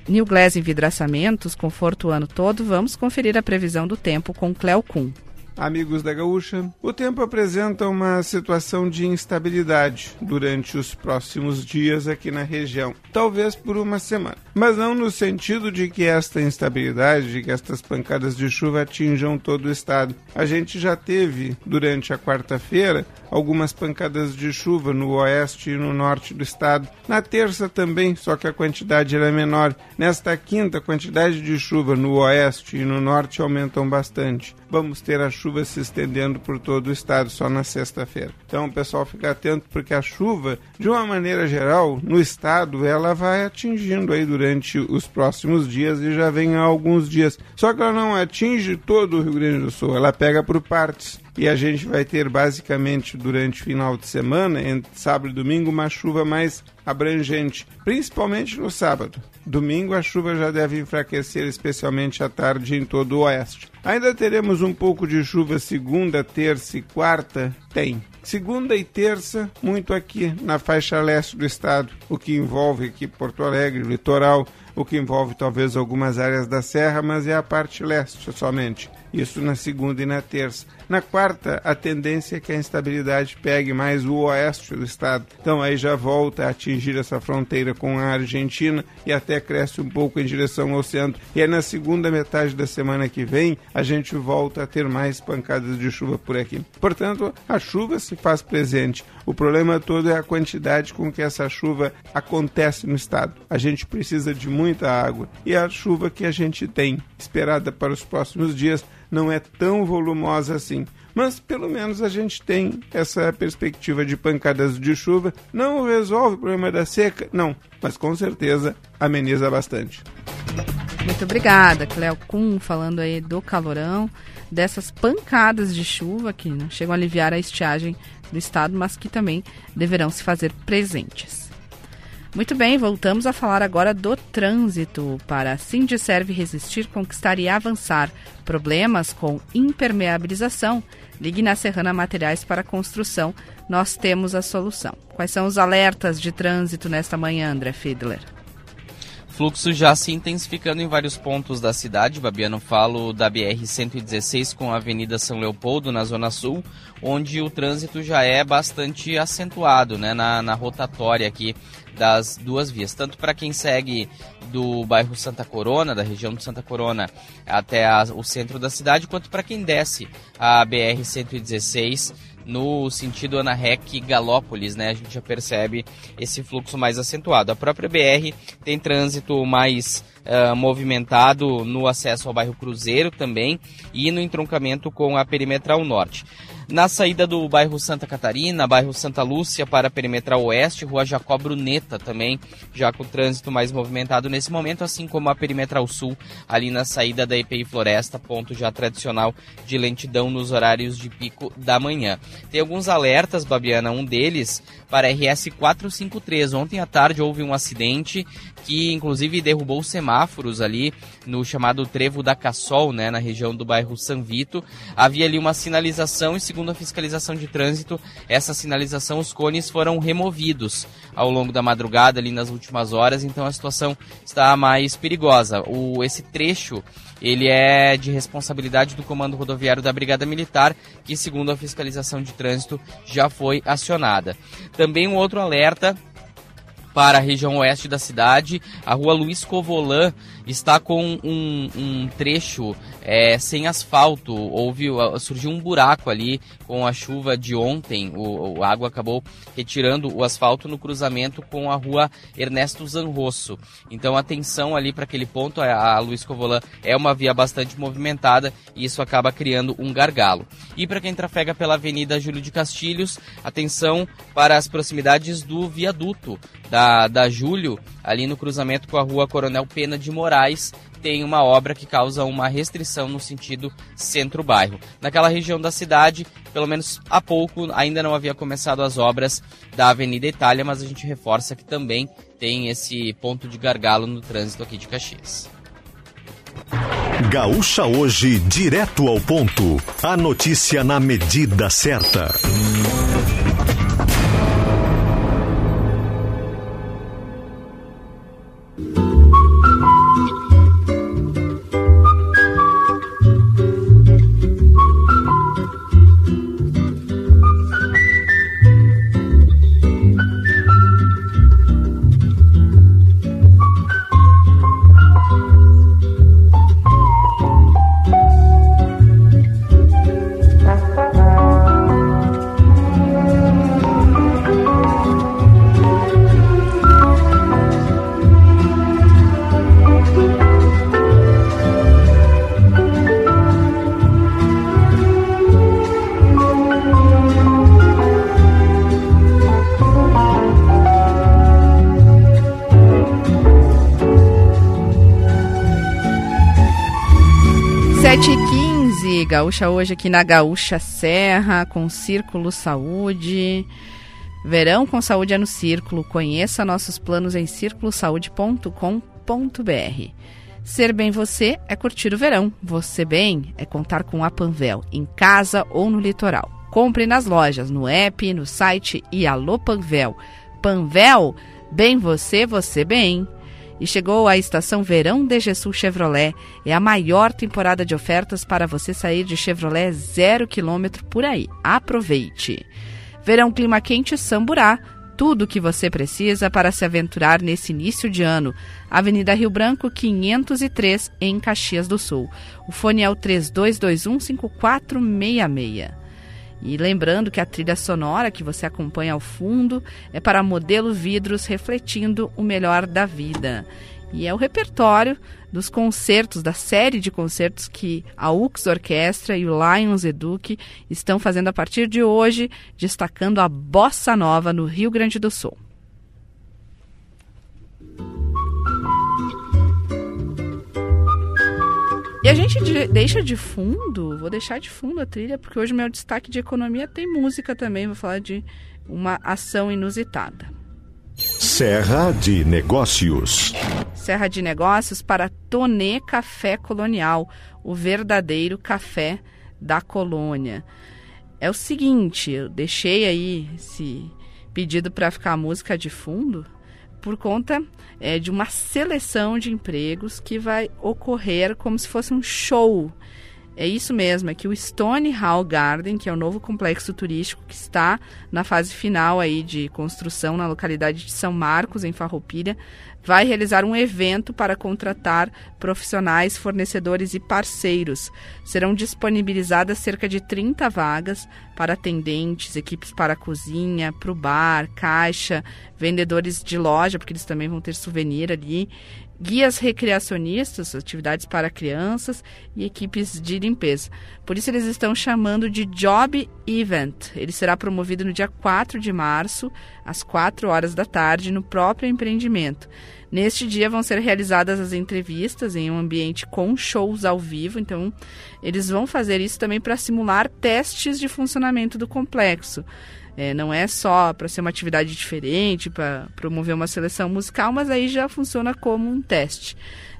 New Glass Envidraçamentos, conforto o ano todo, vamos conferir a previsão do tempo com Cleo Kuhn amigos da Gaúcha, o tempo apresenta uma situação de instabilidade durante os próximos dias aqui na região, talvez por uma semana. Mas não no sentido de que esta instabilidade, de que estas pancadas de chuva atinjam todo o estado. A gente já teve, durante a quarta-feira, algumas pancadas de chuva no oeste e no norte do estado. Na terça também, só que a quantidade era menor. Nesta quinta, a quantidade de chuva no oeste e no norte aumentam bastante. Vamos ter a chuva se estendendo por todo o estado só na sexta-feira. Então, pessoal fica atento porque a chuva, de uma maneira geral, no estado, ela vai atingindo aí durante os próximos dias e já vem há alguns dias. Só que ela não atinge todo o Rio Grande do Sul, ela pega por partes e a gente vai ter basicamente durante o final de semana, entre sábado e domingo, uma chuva mais abrangente, principalmente no sábado. Domingo a chuva já deve enfraquecer, especialmente à tarde em todo o oeste. Ainda teremos um pouco de chuva segunda, terça e quarta? Tem. Segunda e terça, muito aqui na faixa leste do estado, o que envolve aqui Porto Alegre, litoral, o que envolve talvez algumas áreas da serra, mas é a parte leste somente. Isso na segunda e na terça. Na quarta, a tendência é que a instabilidade pegue mais o oeste do estado. Então aí já volta a atingir essa fronteira com a Argentina e até cresce um pouco em direção ao centro. E é na segunda metade da semana que vem a gente volta a ter mais pancadas de chuva por aqui. Portanto, a chuva se faz presente. O problema todo é a quantidade com que essa chuva acontece no estado. A gente precisa de muita água e a chuva que a gente tem esperada para os próximos dias não é tão volumosa assim. Mas pelo menos a gente tem essa perspectiva de pancadas de chuva. Não resolve o problema da seca? Não, mas com certeza ameniza bastante. Muito obrigada, Cleo Kuhn, falando aí do calorão, dessas pancadas de chuva que não chegam a aliviar a estiagem do estado, mas que também deverão se fazer presentes. Muito bem, voltamos a falar agora do trânsito. Para Serve resistir, conquistar e avançar problemas com impermeabilização, ligue na Serrana Materiais para Construção. Nós temos a solução. Quais são os alertas de trânsito nesta manhã, André Fiedler? Fluxo já se intensificando em vários pontos da cidade. Babiano falo da BR-116 com a Avenida São Leopoldo, na Zona Sul, onde o trânsito já é bastante acentuado né, na, na rotatória aqui das duas vias. Tanto para quem segue do bairro Santa Corona, da região de Santa Corona, até a, o centro da cidade, quanto para quem desce a BR-116 no sentido Ana Rec Galópolis, né? A gente já percebe esse fluxo mais acentuado. A própria BR tem trânsito mais uh, movimentado no acesso ao bairro Cruzeiro também e no entroncamento com a Perimetral Norte. Na saída do bairro Santa Catarina, bairro Santa Lúcia para a Perimetral Oeste, rua Jacó Bruneta também, já com trânsito mais movimentado nesse momento, assim como a Perimetral Sul, ali na saída da EPI Floresta, ponto já tradicional de lentidão nos horários de pico da manhã. Tem alguns alertas, Babiana, um deles para RS 453. Ontem à tarde houve um acidente que inclusive derrubou semáforos ali no chamado Trevo da Cassol, né, na região do bairro San Vito. Havia ali uma sinalização e segundo a fiscalização de trânsito, essa sinalização, os cones foram removidos ao longo da madrugada ali nas últimas horas, então a situação está mais perigosa. O, esse trecho ele é de responsabilidade do Comando Rodoviário da Brigada Militar, que segundo a fiscalização de trânsito já foi acionada. Também um outro alerta para a região oeste da cidade. A rua Luiz Covolan está com um, um trecho é, sem asfalto. Houve, surgiu um buraco ali com a chuva de ontem. O, a água acabou retirando o asfalto no cruzamento com a rua Ernesto Zanrosso. Então atenção ali para aquele ponto. A, a Luiz Covolan é uma via bastante movimentada e isso acaba criando um gargalo. E para quem trafega pela Avenida Júlio de Castilhos, atenção para as proximidades do viaduto da, da Júlio, ali no cruzamento com a rua Coronel Pena de Moraes, tem uma obra que causa uma restrição no sentido centro-bairro. Naquela região da cidade, pelo menos há pouco, ainda não havia começado as obras da Avenida Itália, mas a gente reforça que também tem esse ponto de gargalo no trânsito aqui de Caxias. Gaúcha hoje, direto ao ponto. A notícia na medida certa. Gaúcha hoje aqui na Gaúcha Serra, com Círculo Saúde. Verão com saúde é no Círculo. Conheça nossos planos em círculosaude.com.br. Ser bem você é curtir o verão. Você bem é contar com a Panvel, em casa ou no litoral. Compre nas lojas, no app, no site e alô Panvel. Panvel, bem você, você bem. E chegou a estação Verão de Jesus Chevrolet. É a maior temporada de ofertas para você sair de Chevrolet zero quilômetro por aí. Aproveite! Verão Clima Quente Samburá. Tudo o que você precisa para se aventurar nesse início de ano. Avenida Rio Branco, 503, em Caxias do Sul. O fone é o 3221 5466. E lembrando que a trilha sonora que você acompanha ao fundo é para modelo vidros refletindo o melhor da vida. E é o repertório dos concertos, da série de concertos que a UX Orquestra e o Lions Eduque estão fazendo a partir de hoje, destacando a bossa nova no Rio Grande do Sul. E a gente de, deixa de fundo, vou deixar de fundo a trilha, porque hoje meu destaque de economia tem música também, vou falar de uma ação inusitada. Serra de Negócios. Serra de Negócios para Tonê Café Colonial, o verdadeiro café da colônia. É o seguinte, eu deixei aí esse pedido para ficar a música de fundo, por conta é, de uma seleção de empregos que vai ocorrer como se fosse um show. É isso mesmo, é que o Stone Hall Garden, que é o novo complexo turístico que está na fase final aí de construção na localidade de São Marcos, em Farroupilha, vai realizar um evento para contratar profissionais, fornecedores e parceiros. Serão disponibilizadas cerca de 30 vagas para atendentes, equipes para a cozinha, para o bar, caixa, vendedores de loja, porque eles também vão ter souvenir ali, guias recreacionistas, atividades para crianças e equipes de limpeza. Por isso eles estão chamando de Job Event. Ele será promovido no dia 4 de março, às 4 horas da tarde, no próprio empreendimento. Neste dia vão ser realizadas as entrevistas em um ambiente com shows ao vivo, então eles vão fazer isso também para simular testes de funcionamento do complexo. É, não é só para ser uma atividade diferente, para promover uma seleção musical, mas aí já funciona como um teste.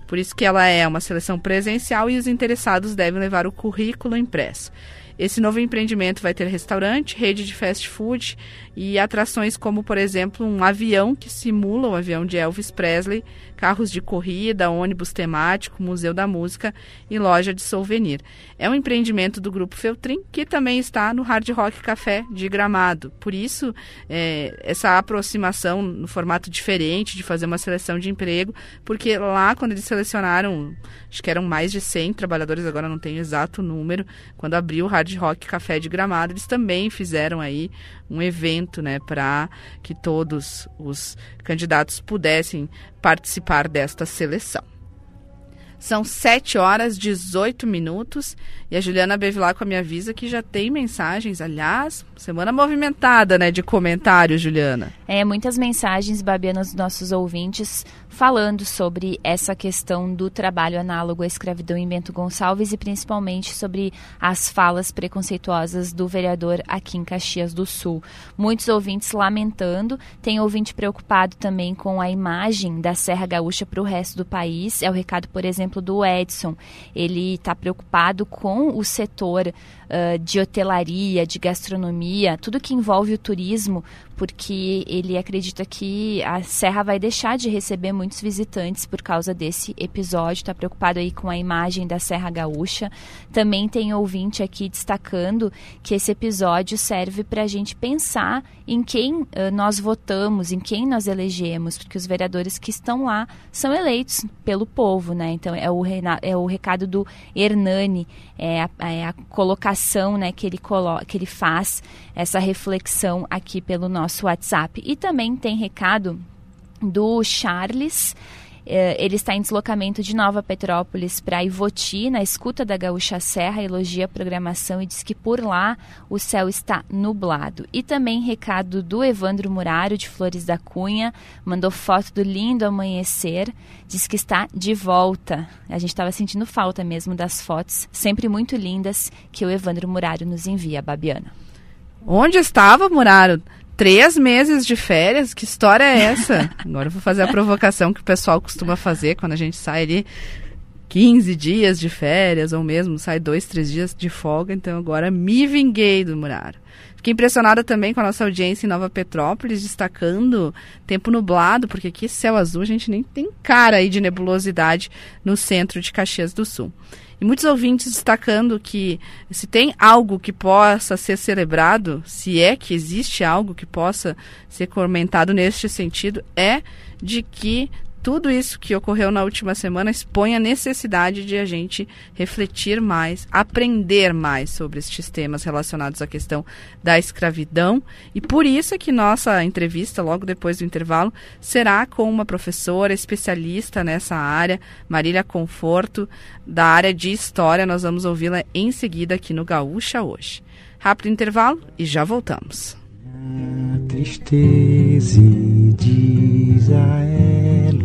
Por isso que ela é uma seleção presencial e os interessados devem levar o currículo impresso. Esse novo empreendimento vai ter restaurante, rede de fast food e atrações como, por exemplo, um avião que simula o avião de Elvis Presley, carros de corrida, ônibus temático, museu da música e loja de souvenir. É um empreendimento do Grupo Feltrin, que também está no Hard Rock Café de Gramado. Por isso, é, essa aproximação no formato diferente de fazer uma seleção de emprego, porque lá, quando eles selecionaram, acho que eram mais de 100 trabalhadores, agora não tenho o exato número, quando abriu o Hard Rock Café de Gramado, eles também fizeram aí um evento, né, para que todos os candidatos pudessem participar desta seleção. São 7 horas 18 minutos e a Juliana Bevilacqua me avisa que já tem mensagens. Aliás, semana movimentada, né, de comentários, Juliana. É, muitas mensagens, Babiana, dos nossos ouvintes falando sobre essa questão do trabalho análogo à escravidão em Bento Gonçalves e principalmente sobre as falas preconceituosas do vereador aqui em Caxias do Sul. Muitos ouvintes lamentando, tem ouvinte preocupado também com a imagem da Serra Gaúcha para o resto do país. É o recado, por exemplo, do Edson. Ele está preocupado com o setor uh, de hotelaria, de gastronomia, tudo que envolve o turismo, porque ele acredita que a Serra vai deixar de receber muitos visitantes por causa desse episódio. Está preocupado aí com a imagem da Serra Gaúcha. Também tem ouvinte aqui destacando que esse episódio serve para a gente pensar em quem uh, nós votamos, em quem nós elegemos, porque os vereadores que estão lá são eleitos pelo povo, né? Então é o, é o recado do Hernani, é a, é a colocação né, que, ele colo que ele faz, essa reflexão aqui pelo nosso WhatsApp. E também tem recado do Charles. Eh, ele está em deslocamento de Nova Petrópolis para Ivoti, na escuta da Gaúcha Serra, elogia a programação e diz que por lá o céu está nublado. E também recado do Evandro Murário, de Flores da Cunha, mandou foto do lindo amanhecer, diz que está de volta. A gente estava sentindo falta mesmo das fotos, sempre muito lindas, que o Evandro Murário nos envia, Babiana. Onde estava, Murário? Três meses de férias? Que história é essa? Agora eu vou fazer a provocação que o pessoal costuma fazer quando a gente sai ali. 15 dias de férias, ou mesmo sai dois, três dias de folga, então agora me vinguei do Muraro. Fiquei impressionada também com a nossa audiência em Nova Petrópolis, destacando tempo nublado, porque aqui céu azul a gente nem tem cara aí de nebulosidade no centro de Caxias do Sul. E muitos ouvintes destacando que se tem algo que possa ser celebrado, se é que existe algo que possa ser comentado neste sentido, é de que tudo isso que ocorreu na última semana expõe a necessidade de a gente refletir mais, aprender mais sobre estes temas relacionados à questão da escravidão. E por isso é que nossa entrevista, logo depois do intervalo, será com uma professora especialista nessa área, Marília Conforto, da área de História. Nós vamos ouvi-la em seguida aqui no Gaúcha hoje. Rápido intervalo e já voltamos. Tristeza diz a ela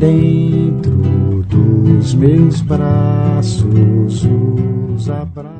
dentro dos meus braços, os abraços.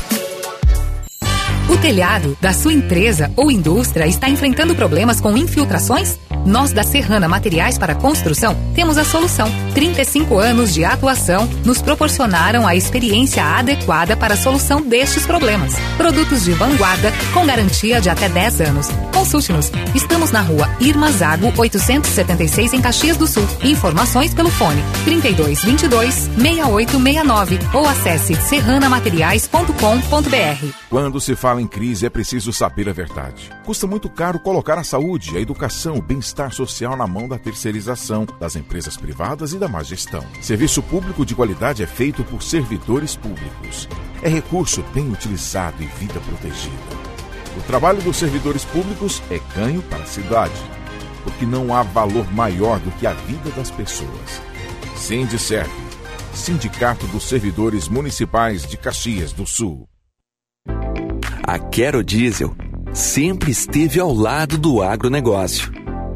O telhado da sua empresa ou indústria está enfrentando problemas com infiltrações? Nós da Serrana Materiais para Construção temos a solução. 35 anos de atuação nos proporcionaram a experiência adequada para a solução destes problemas. Produtos de vanguarda com garantia de até 10 anos. Consulte-nos. Estamos na rua Irma Zago 876 em Caxias do Sul. Informações pelo fone 32 22 6869 ou acesse serranamateriais.com.br. Quando se fala em crise é preciso saber a verdade. Custa muito caro colocar a saúde, a educação, o bem-estar social na mão da terceirização, das empresas privadas e da má gestão. Serviço público de qualidade é feito por servidores públicos. É recurso bem utilizado e vida protegida. O trabalho dos servidores públicos é ganho para a cidade, porque não há valor maior do que a vida das pessoas. Sindicerv, Sindicato dos Servidores Municipais de Caxias do Sul. A Quero Diesel sempre esteve ao lado do agronegócio,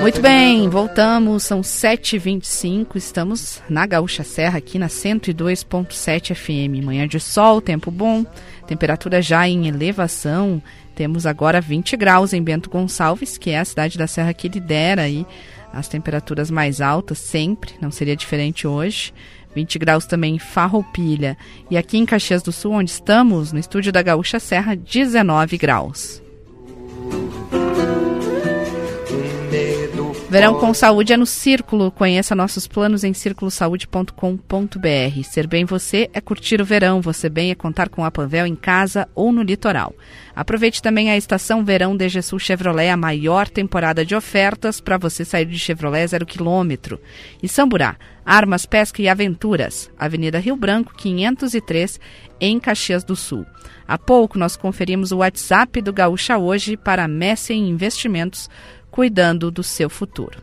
Muito bem, voltamos, são 7h25, estamos na Gaúcha Serra, aqui na 102.7 FM. Manhã de sol, tempo bom, temperatura já em elevação. Temos agora 20 graus em Bento Gonçalves, que é a cidade da Serra que lidera aí as temperaturas mais altas, sempre, não seria diferente hoje. 20 graus também em Farroupilha. E aqui em Caxias do Sul, onde estamos, no estúdio da Gaúcha Serra, 19 graus. Verão com Saúde é no Círculo. Conheça nossos planos em circulosaude.com.br. Ser bem você é curtir o verão. Você bem é contar com a Panvel em casa ou no litoral. Aproveite também a estação Verão DG Sul Chevrolet, a maior temporada de ofertas para você sair de Chevrolet zero quilômetro. E Samburá, Armas, Pesca e Aventuras, Avenida Rio Branco, 503, em Caxias do Sul. Há pouco nós conferimos o WhatsApp do Gaúcha hoje para Messen Investimentos cuidando do seu futuro.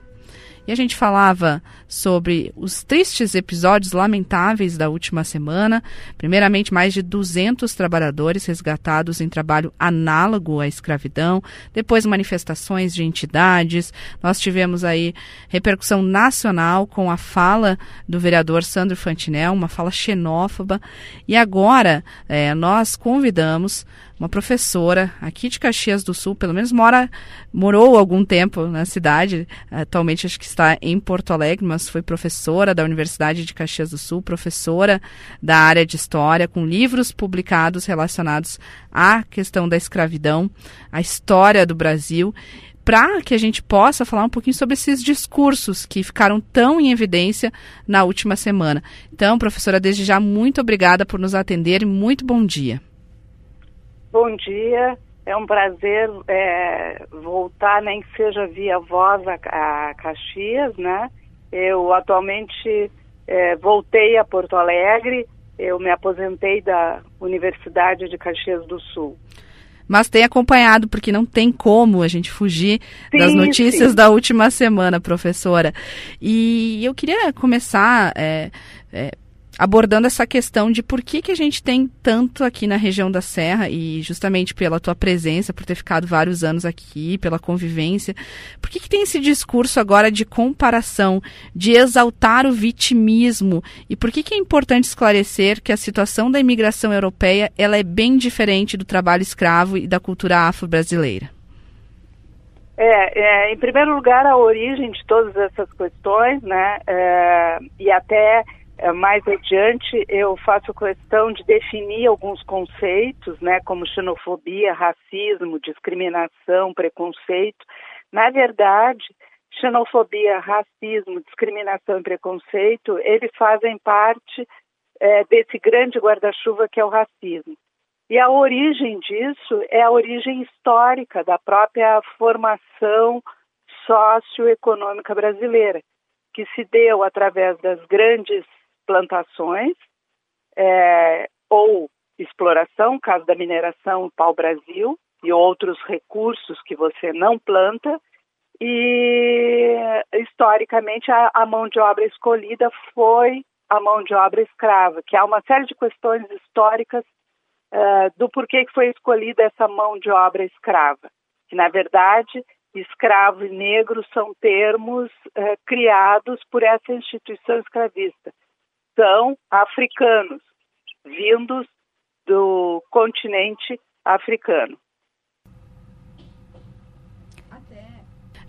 E a gente falava sobre os tristes episódios lamentáveis da última semana. Primeiramente, mais de 200 trabalhadores resgatados em trabalho análogo à escravidão. Depois, manifestações de entidades. Nós tivemos aí repercussão nacional com a fala do vereador Sandro Fantinel, uma fala xenófoba. E agora, é, nós convidamos uma professora aqui de Caxias do Sul, pelo menos mora, morou algum tempo na cidade, atualmente acho que está em Porto Alegre, mas foi professora da Universidade de Caxias do Sul, professora da área de História, com livros publicados relacionados à questão da escravidão, à história do Brasil para que a gente possa falar um pouquinho sobre esses discursos que ficaram tão em evidência na última semana. Então, professora, desde já, muito obrigada por nos atender e muito bom dia. Bom dia, é um prazer é, voltar, nem que seja via voz a, a Caxias, né? Eu atualmente é, voltei a Porto Alegre, eu me aposentei da Universidade de Caxias do Sul. Mas tem acompanhado, porque não tem como a gente fugir sim, das notícias sim. da última semana, professora. E eu queria começar é, é, abordando essa questão de por que, que a gente tem tanto aqui na região da Serra e justamente pela tua presença, por ter ficado vários anos aqui, pela convivência, por que, que tem esse discurso agora de comparação, de exaltar o vitimismo e por que, que é importante esclarecer que a situação da imigração europeia ela é bem diferente do trabalho escravo e da cultura afro-brasileira? É, é, em primeiro lugar, a origem de todas essas questões, né, é, e até mais adiante eu faço questão de definir alguns conceitos, né, como xenofobia, racismo, discriminação, preconceito. Na verdade, xenofobia, racismo, discriminação e preconceito, eles fazem parte é, desse grande guarda-chuva que é o racismo. E a origem disso é a origem histórica da própria formação socioeconômica brasileira, que se deu através das grandes plantações é, ou exploração, caso da mineração pau-brasil e outros recursos que você não planta, e historicamente a, a, mão de obra escolhida foi a mão de obra escrava, que há uma série de questões históricas uh, do porquê que foi escolhida essa mão de obra escrava, que na verdade escravo e negro são termos uh, criados por essa instituição escravista são africanos, vindos do continente africano.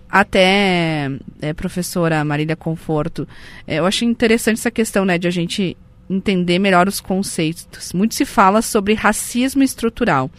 Até, é, professora Marília Conforto, é, eu acho interessante essa questão né, de a gente entender melhor os conceitos. Muito se fala sobre racismo estrutural.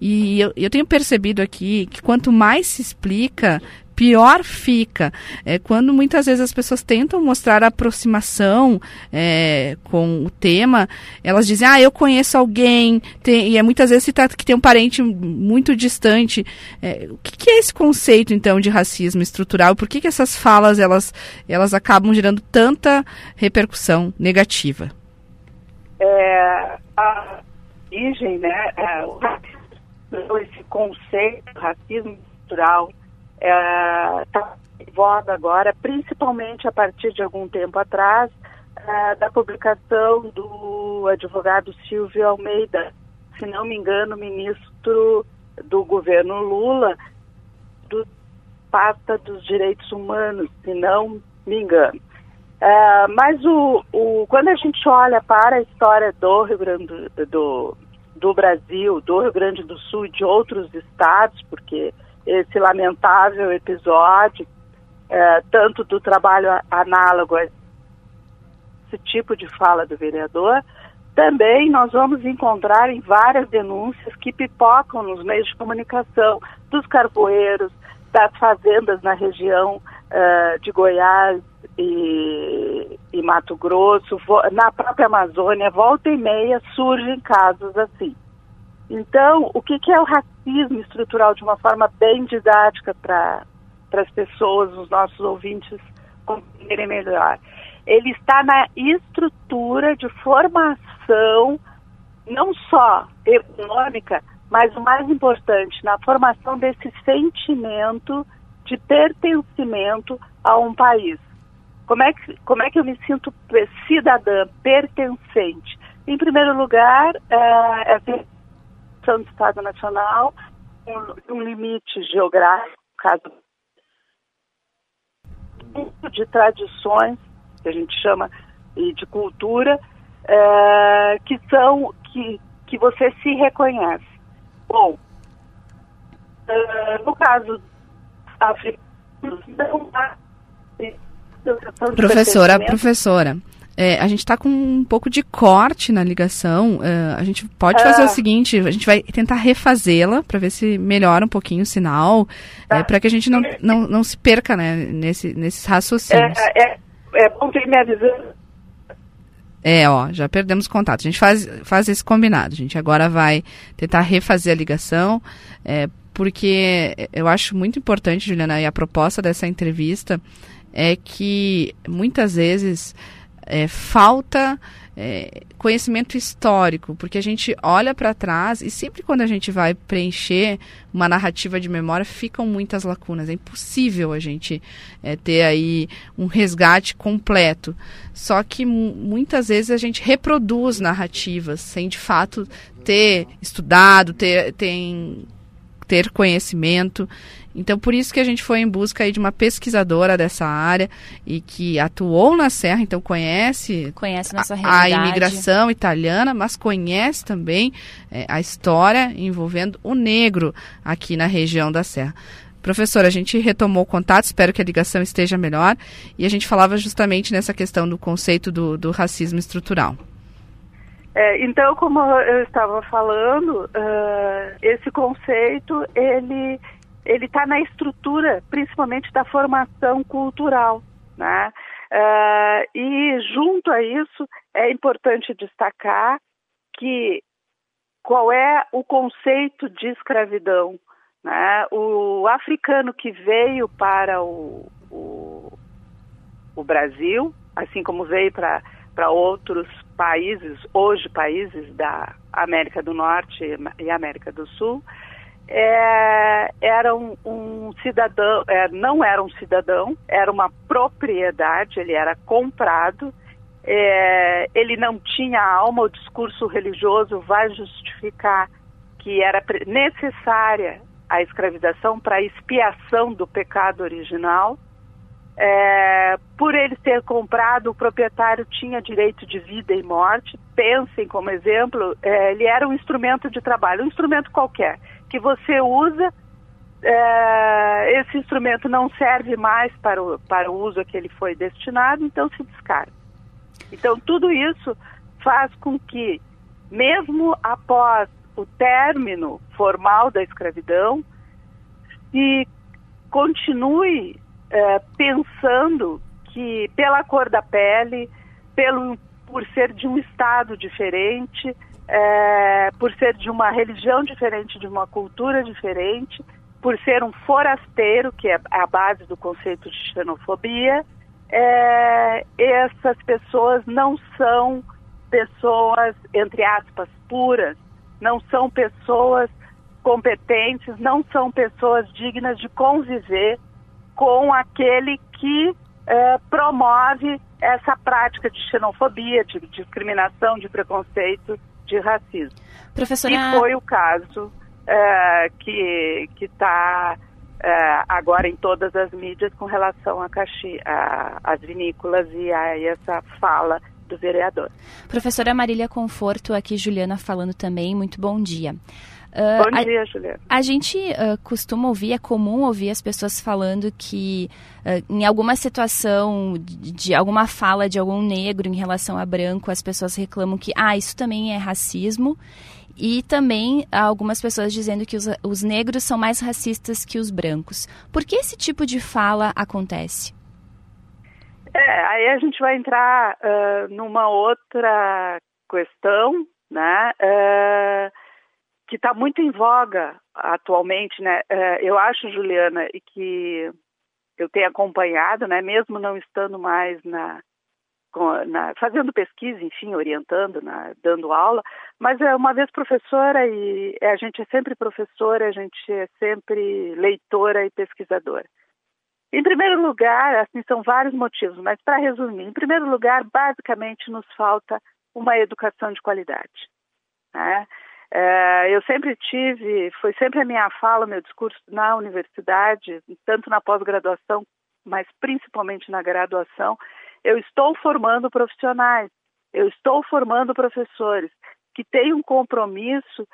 E eu, eu tenho percebido aqui que quanto mais se explica, pior fica. É quando muitas vezes as pessoas tentam mostrar aproximação é, com o tema, elas dizem, ah, eu conheço alguém, tem, e é muitas vezes se trata que tem um parente muito distante. É, o que, que, é esse conceito, então, de racismo estrutural? Por que, que essas falas, elas, elas acabam gerando tanta repercussão negativa? É, a, origem, né, é, o racismo, esse conceito, racismo estrutural, está é, em voga agora, principalmente a partir de algum tempo atrás, é, da publicação do advogado Silvio Almeida, se não me engano, ministro do governo Lula, do pasta dos direitos humanos, se não me engano. É, mas o, o, quando a gente olha para a história do Rio Grande do, do, do Brasil, do Rio Grande do Sul e de outros estados, porque esse lamentável episódio, é, tanto do trabalho análogo a esse tipo de fala do vereador, também nós vamos encontrar em várias denúncias que pipocam nos meios de comunicação dos carvoeiros, das fazendas na região uh, de Goiás e, e, Mato Grosso, na própria Amazônia, volta e meia surgem casos assim. Então, o que, que é o racismo estrutural de uma forma bem didática para as pessoas, os nossos ouvintes compreenderem melhor? Ele está na estrutura de formação, não só econômica, mas o mais importante, na formação desse sentimento de pertencimento a um país. Como é que, como é que eu me sinto cidadã, pertencente? Em primeiro lugar, é, é a do Estado Nacional, um, um limite geográfico, caso de tradições, que a gente chama, e de cultura, é, que são, que, que você se reconhece. Bom, uh, no caso africano, não há Professora, professora, é, a gente está com um pouco de corte na ligação. Uh, a gente pode fazer o ah. seguinte: a gente vai tentar refazê-la para ver se melhora um pouquinho o sinal, é, tá. para que a gente não, não, não se perca né, nesse, nesses raciocínios. É, é, é bom ter me avisando é, ó, já perdemos contato. A gente faz, faz esse combinado. A gente agora vai tentar refazer a ligação, é, porque eu acho muito importante, Juliana, e a proposta dessa entrevista é que muitas vezes é, falta é, conhecimento histórico, porque a gente olha para trás e sempre quando a gente vai preencher uma narrativa de memória ficam muitas lacunas. É impossível a gente é, ter aí um resgate completo. Só que muitas vezes a gente reproduz narrativas sem de fato ter estudado, ter, ter, ter conhecimento. Então, por isso que a gente foi em busca aí de uma pesquisadora dessa área e que atuou na Serra, então conhece, conhece nossa a, a imigração italiana, mas conhece também é, a história envolvendo o negro aqui na região da Serra. Professora, a gente retomou o contato, espero que a ligação esteja melhor, e a gente falava justamente nessa questão do conceito do, do racismo estrutural. É, então, como eu estava falando, uh, esse conceito, ele ele está na estrutura, principalmente da formação cultural, né? Uh, e junto a isso é importante destacar que qual é o conceito de escravidão, né? O africano que veio para o, o, o Brasil, assim como veio para para outros países, hoje países da América do Norte e América do Sul, é, era um, um cidadão, é, não era um cidadão, era uma propriedade, ele era comprado, é, ele não tinha alma, o discurso religioso vai justificar que era necessária a escravização para expiação do pecado original. É, por ele ter comprado, o proprietário tinha direito de vida e morte. Pensem como exemplo, é, ele era um instrumento de trabalho, um instrumento qualquer que você usa, é, esse instrumento não serve mais para o, para o uso a que ele foi destinado, então se descarta. Então, tudo isso faz com que, mesmo após o término formal da escravidão, se continue é, pensando que, pela cor da pele, pelo, por ser de um estado diferente, é, por ser de uma religião diferente, de uma cultura diferente, por ser um forasteiro, que é a base do conceito de xenofobia, é, essas pessoas não são pessoas, entre aspas, puras, não são pessoas competentes, não são pessoas dignas de conviver com aquele que eh, promove essa prática de xenofobia, de discriminação, de preconceito, de racismo. Professora... E foi o caso eh, que está eh, agora em todas as mídias com relação a Caxi, a, às vinícolas e a essa fala do vereador. Professora Marília Conforto, aqui Juliana falando também, muito bom dia. Uh, Bom dia, a, Juliana. A gente uh, costuma ouvir, é comum ouvir as pessoas falando que uh, em alguma situação, de, de, alguma fala de algum negro em relação a branco, as pessoas reclamam que, ah, isso também é racismo. E também há algumas pessoas dizendo que os, os negros são mais racistas que os brancos. Por que esse tipo de fala acontece? É, aí a gente vai entrar numa outra questão, né? Que está muito em voga atualmente, né? É, eu acho, Juliana, e que eu tenho acompanhado, né? Mesmo não estando mais na, na fazendo pesquisa, enfim, orientando, na, dando aula, mas é uma vez professora e a gente é sempre professora, a gente é sempre leitora e pesquisadora. Em primeiro lugar, assim, são vários motivos, mas para resumir, em primeiro lugar, basicamente nos falta uma educação de qualidade. Né? É, eu sempre tive, foi sempre a minha fala, meu discurso na universidade, tanto na pós-graduação, mas principalmente na graduação, eu estou formando profissionais, eu estou formando professores que têm um compromisso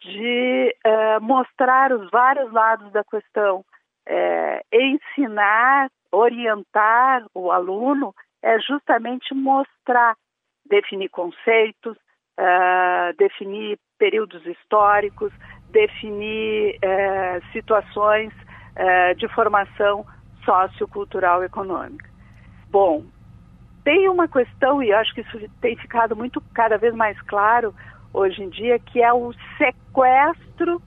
de é, mostrar os vários lados da questão, é, ensinar, orientar o aluno é justamente mostrar, definir conceitos, uh, definir períodos históricos, definir uh, situações uh, de formação sociocultural econômica. Bom, tem uma questão, e acho que isso tem ficado muito cada vez mais claro hoje em dia, que é o sequestro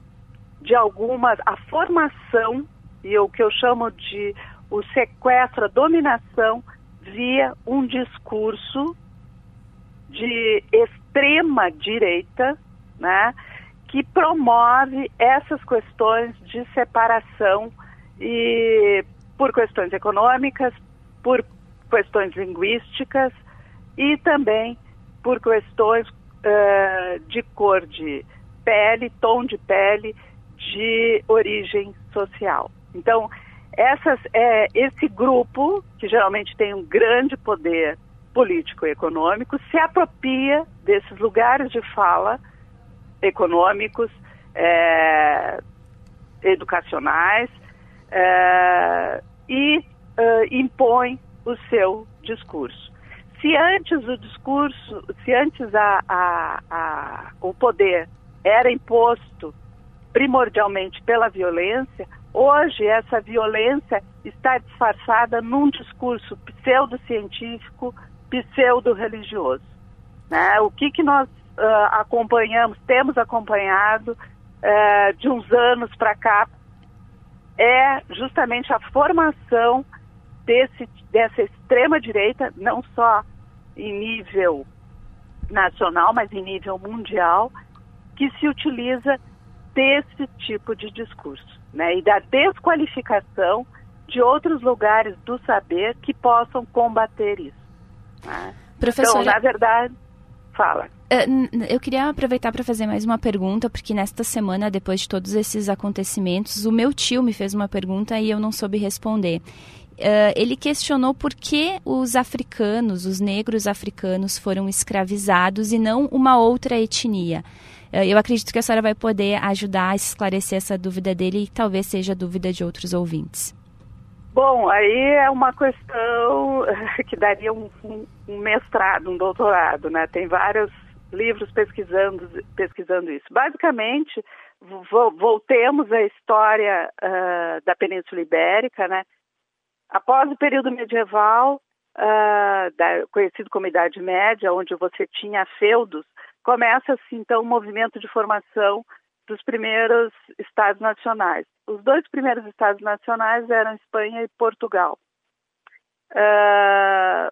de algumas, a formação, e o que eu chamo de o sequestro, a dominação via um discurso de extrema direita, né, que promove essas questões de separação e por questões econômicas, por questões linguísticas e também por questões uh, de cor de pele, tom de pele, de origem social. Então, essas, é, esse grupo, que geralmente tem um grande poder político e econômico se apropria desses lugares de fala econômicos, é, educacionais é, e é, impõe o seu discurso. Se antes o discurso, se antes a, a, a, o poder era imposto primordialmente pela violência, hoje essa violência está disfarçada num discurso pseudocientífico, pseudo-religioso. Né? O que, que nós uh, acompanhamos, temos acompanhado uh, de uns anos para cá, é justamente a formação desse, dessa extrema-direita, não só em nível nacional, mas em nível mundial, que se utiliza desse tipo de discurso, né? E da desqualificação de outros lugares do saber que possam combater isso. Né? Professora... Então, na verdade, fala. É, eu queria aproveitar para fazer mais uma pergunta, porque nesta semana, depois de todos esses acontecimentos, o meu tio me fez uma pergunta e eu não soube responder. Uh, ele questionou por que os africanos, os negros africanos, foram escravizados e não uma outra etnia. Uh, eu acredito que a senhora vai poder ajudar a esclarecer essa dúvida dele e talvez seja dúvida de outros ouvintes. Bom, aí é uma questão que daria um, um, mestrado, um doutorado, né? Tem vários livros pesquisando, pesquisando isso. Basicamente, voltemos à história uh, da Península Ibérica, né? Após o período medieval, uh, da, conhecido como Idade Média, onde você tinha feudos, começa-se então o um movimento de formação dos primeiros estados nacionais. Os dois primeiros estados nacionais eram Espanha e Portugal. Uh,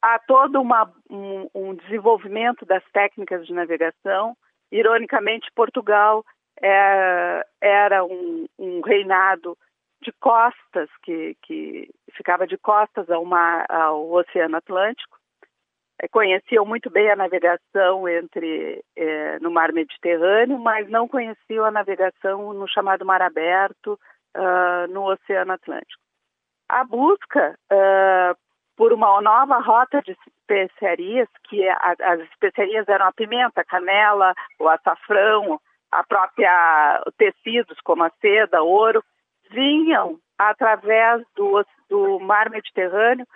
há todo uma, um, um, desenvolvimento das técnicas de navegação, Ironicamente, Portugal é, era um, um, reinado de costas, que, que ficava de costas ao, mar, ao Oceano Atlântico. É, conheciam muito bem a navegação entre é, no Mar Mediterrâneo, mas não conheciam a navegação no chamado Mar Aberto, uh, no Oceano Atlântico. A busca uh, por uma nova rota de especiarias, que é, as especiarias eram a pimenta, a canela, o açafrão, a própria tecidos como a seda, ouro, vinham através do, do mar Mediterrâneo,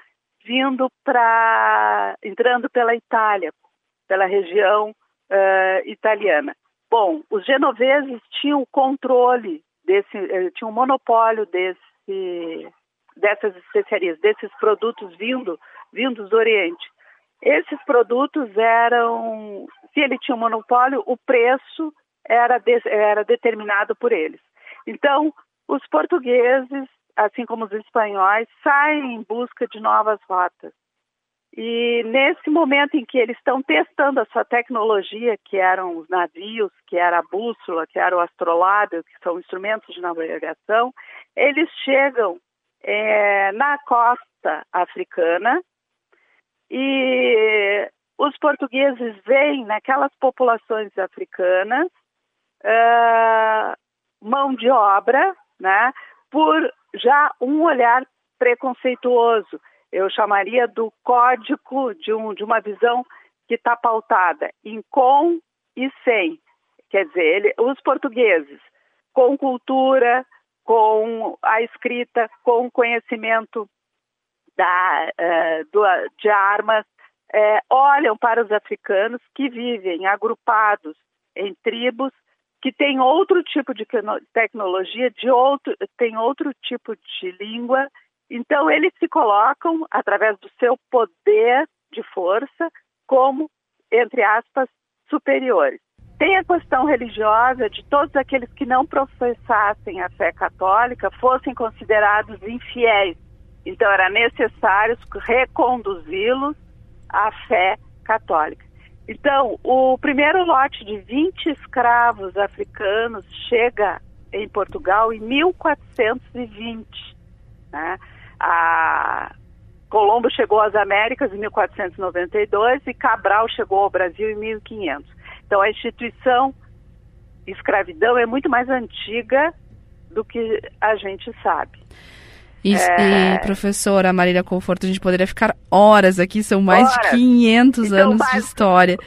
vindo para entrando pela Itália, pela região uh, italiana. Bom, os genoveses tinham controle desse, uh, tinham monopólio desse dessas especiarias, desses produtos vindo, vindos do Oriente. Esses produtos eram, se ele tinha um monopólio, o preço era, de, era determinado por eles. Então, os portugueses, assim como os espanhóis, saem em busca de novas rotas. E nesse momento em que eles estão testando a sua tecnologia, que eram os navios, que era a bússola, que era o astrolábio, que são instrumentos de navegação, eles chegam é, na costa africana e os portugueses veem naquelas populações africanas uh, mão de obra, né, por já um olhar preconceituoso. Eu chamaria do código de, um, de uma visão que está pautada em com e sem. Quer dizer, ele, os portugueses com cultura, com a escrita, com conhecimento da, uh, do, de armas, uh, olham para os africanos que vivem agrupados em tribos que têm outro tipo de tecnologia, de outro, tem outro tipo de língua. Então, eles se colocam, através do seu poder de força, como, entre aspas, superiores. Tem a questão religiosa de todos aqueles que não professassem a fé católica fossem considerados infiéis. Então era necessário reconduzi-los à fé católica. Então, o primeiro lote de 20 escravos africanos chega em Portugal em 1420. Né? A Colombo chegou às Américas em 1492 e Cabral chegou ao Brasil em 1500. Então, a instituição escravidão é muito mais antiga do que a gente sabe. Isso, é... E, professora Marília Conforto, a gente poderia ficar horas aqui, são mais horas. de 500 então, anos basic... de história.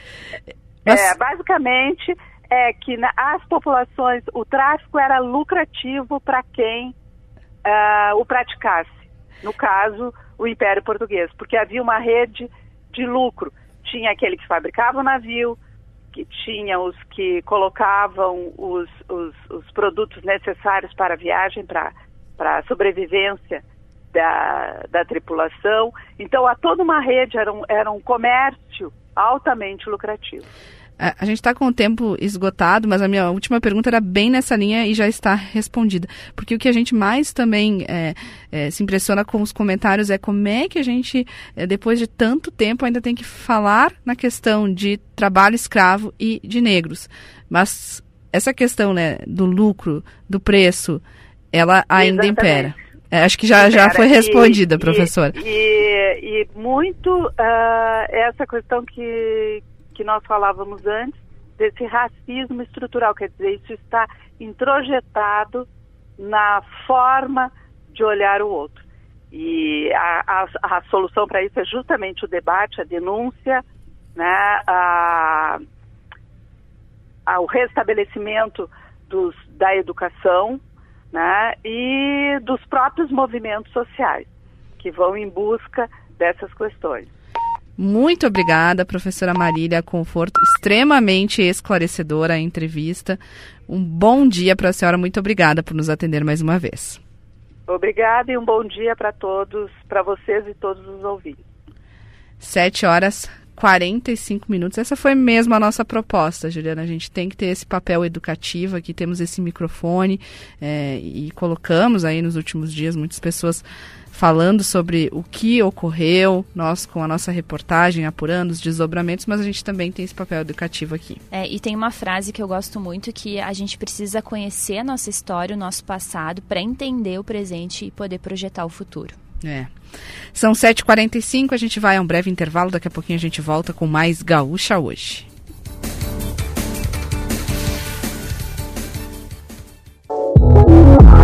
Mas... É, basicamente, é que na, as populações, o tráfico era lucrativo para quem uh, o praticasse. No caso, o Império Português, porque havia uma rede de lucro. Tinha aquele que fabricava o navio, que tinha os que colocavam os, os, os produtos necessários para a viagem, para a sobrevivência da, da tripulação. Então, há toda uma rede, era um, era um comércio altamente lucrativo. A, gente está com o tempo esgotado, mas a minha última pergunta era bem nessa linha e já está respondida. Porque o que a gente mais também é, é, se impressiona com os comentários é como é que a gente, é, depois de tanto tempo, ainda tem que falar na questão de trabalho escravo e de negros. Mas essa questão né, do lucro, do preço, ela ainda Exatamente. impera. É, acho que já, já foi respondida, e, professora. E, e, muito uh, essa questão que, que nós falávamos antes, desse racismo estrutural, quer dizer, isso está introjetado na forma de olhar o outro. E a, a, a solução para isso é justamente o debate, a denúncia, né, a, a, o restabelecimento dos, da educação né, e dos próprios movimentos sociais que vão em busca dessas questões. Muito obrigada, professora Marília Conforto, extremamente esclarecedora a entrevista. Um bom dia para a senhora, muito obrigada por nos atender mais uma vez. Obrigada e um bom dia para todos, para vocês e todos os ouvintes. Sete horas 45 minutos. Essa foi mesmo a nossa proposta, Juliana. A gente tem que ter esse papel educativo aqui, temos esse microfone é, e colocamos aí nos últimos dias muitas pessoas falando sobre o que ocorreu, nós com a nossa reportagem apurando os desdobramentos, mas a gente também tem esse papel educativo aqui. É, e tem uma frase que eu gosto muito que a gente precisa conhecer a nossa história, o nosso passado, para entender o presente e poder projetar o futuro. É. São 7h45, a gente vai a um breve intervalo, daqui a pouquinho a gente volta com mais Gaúcha hoje.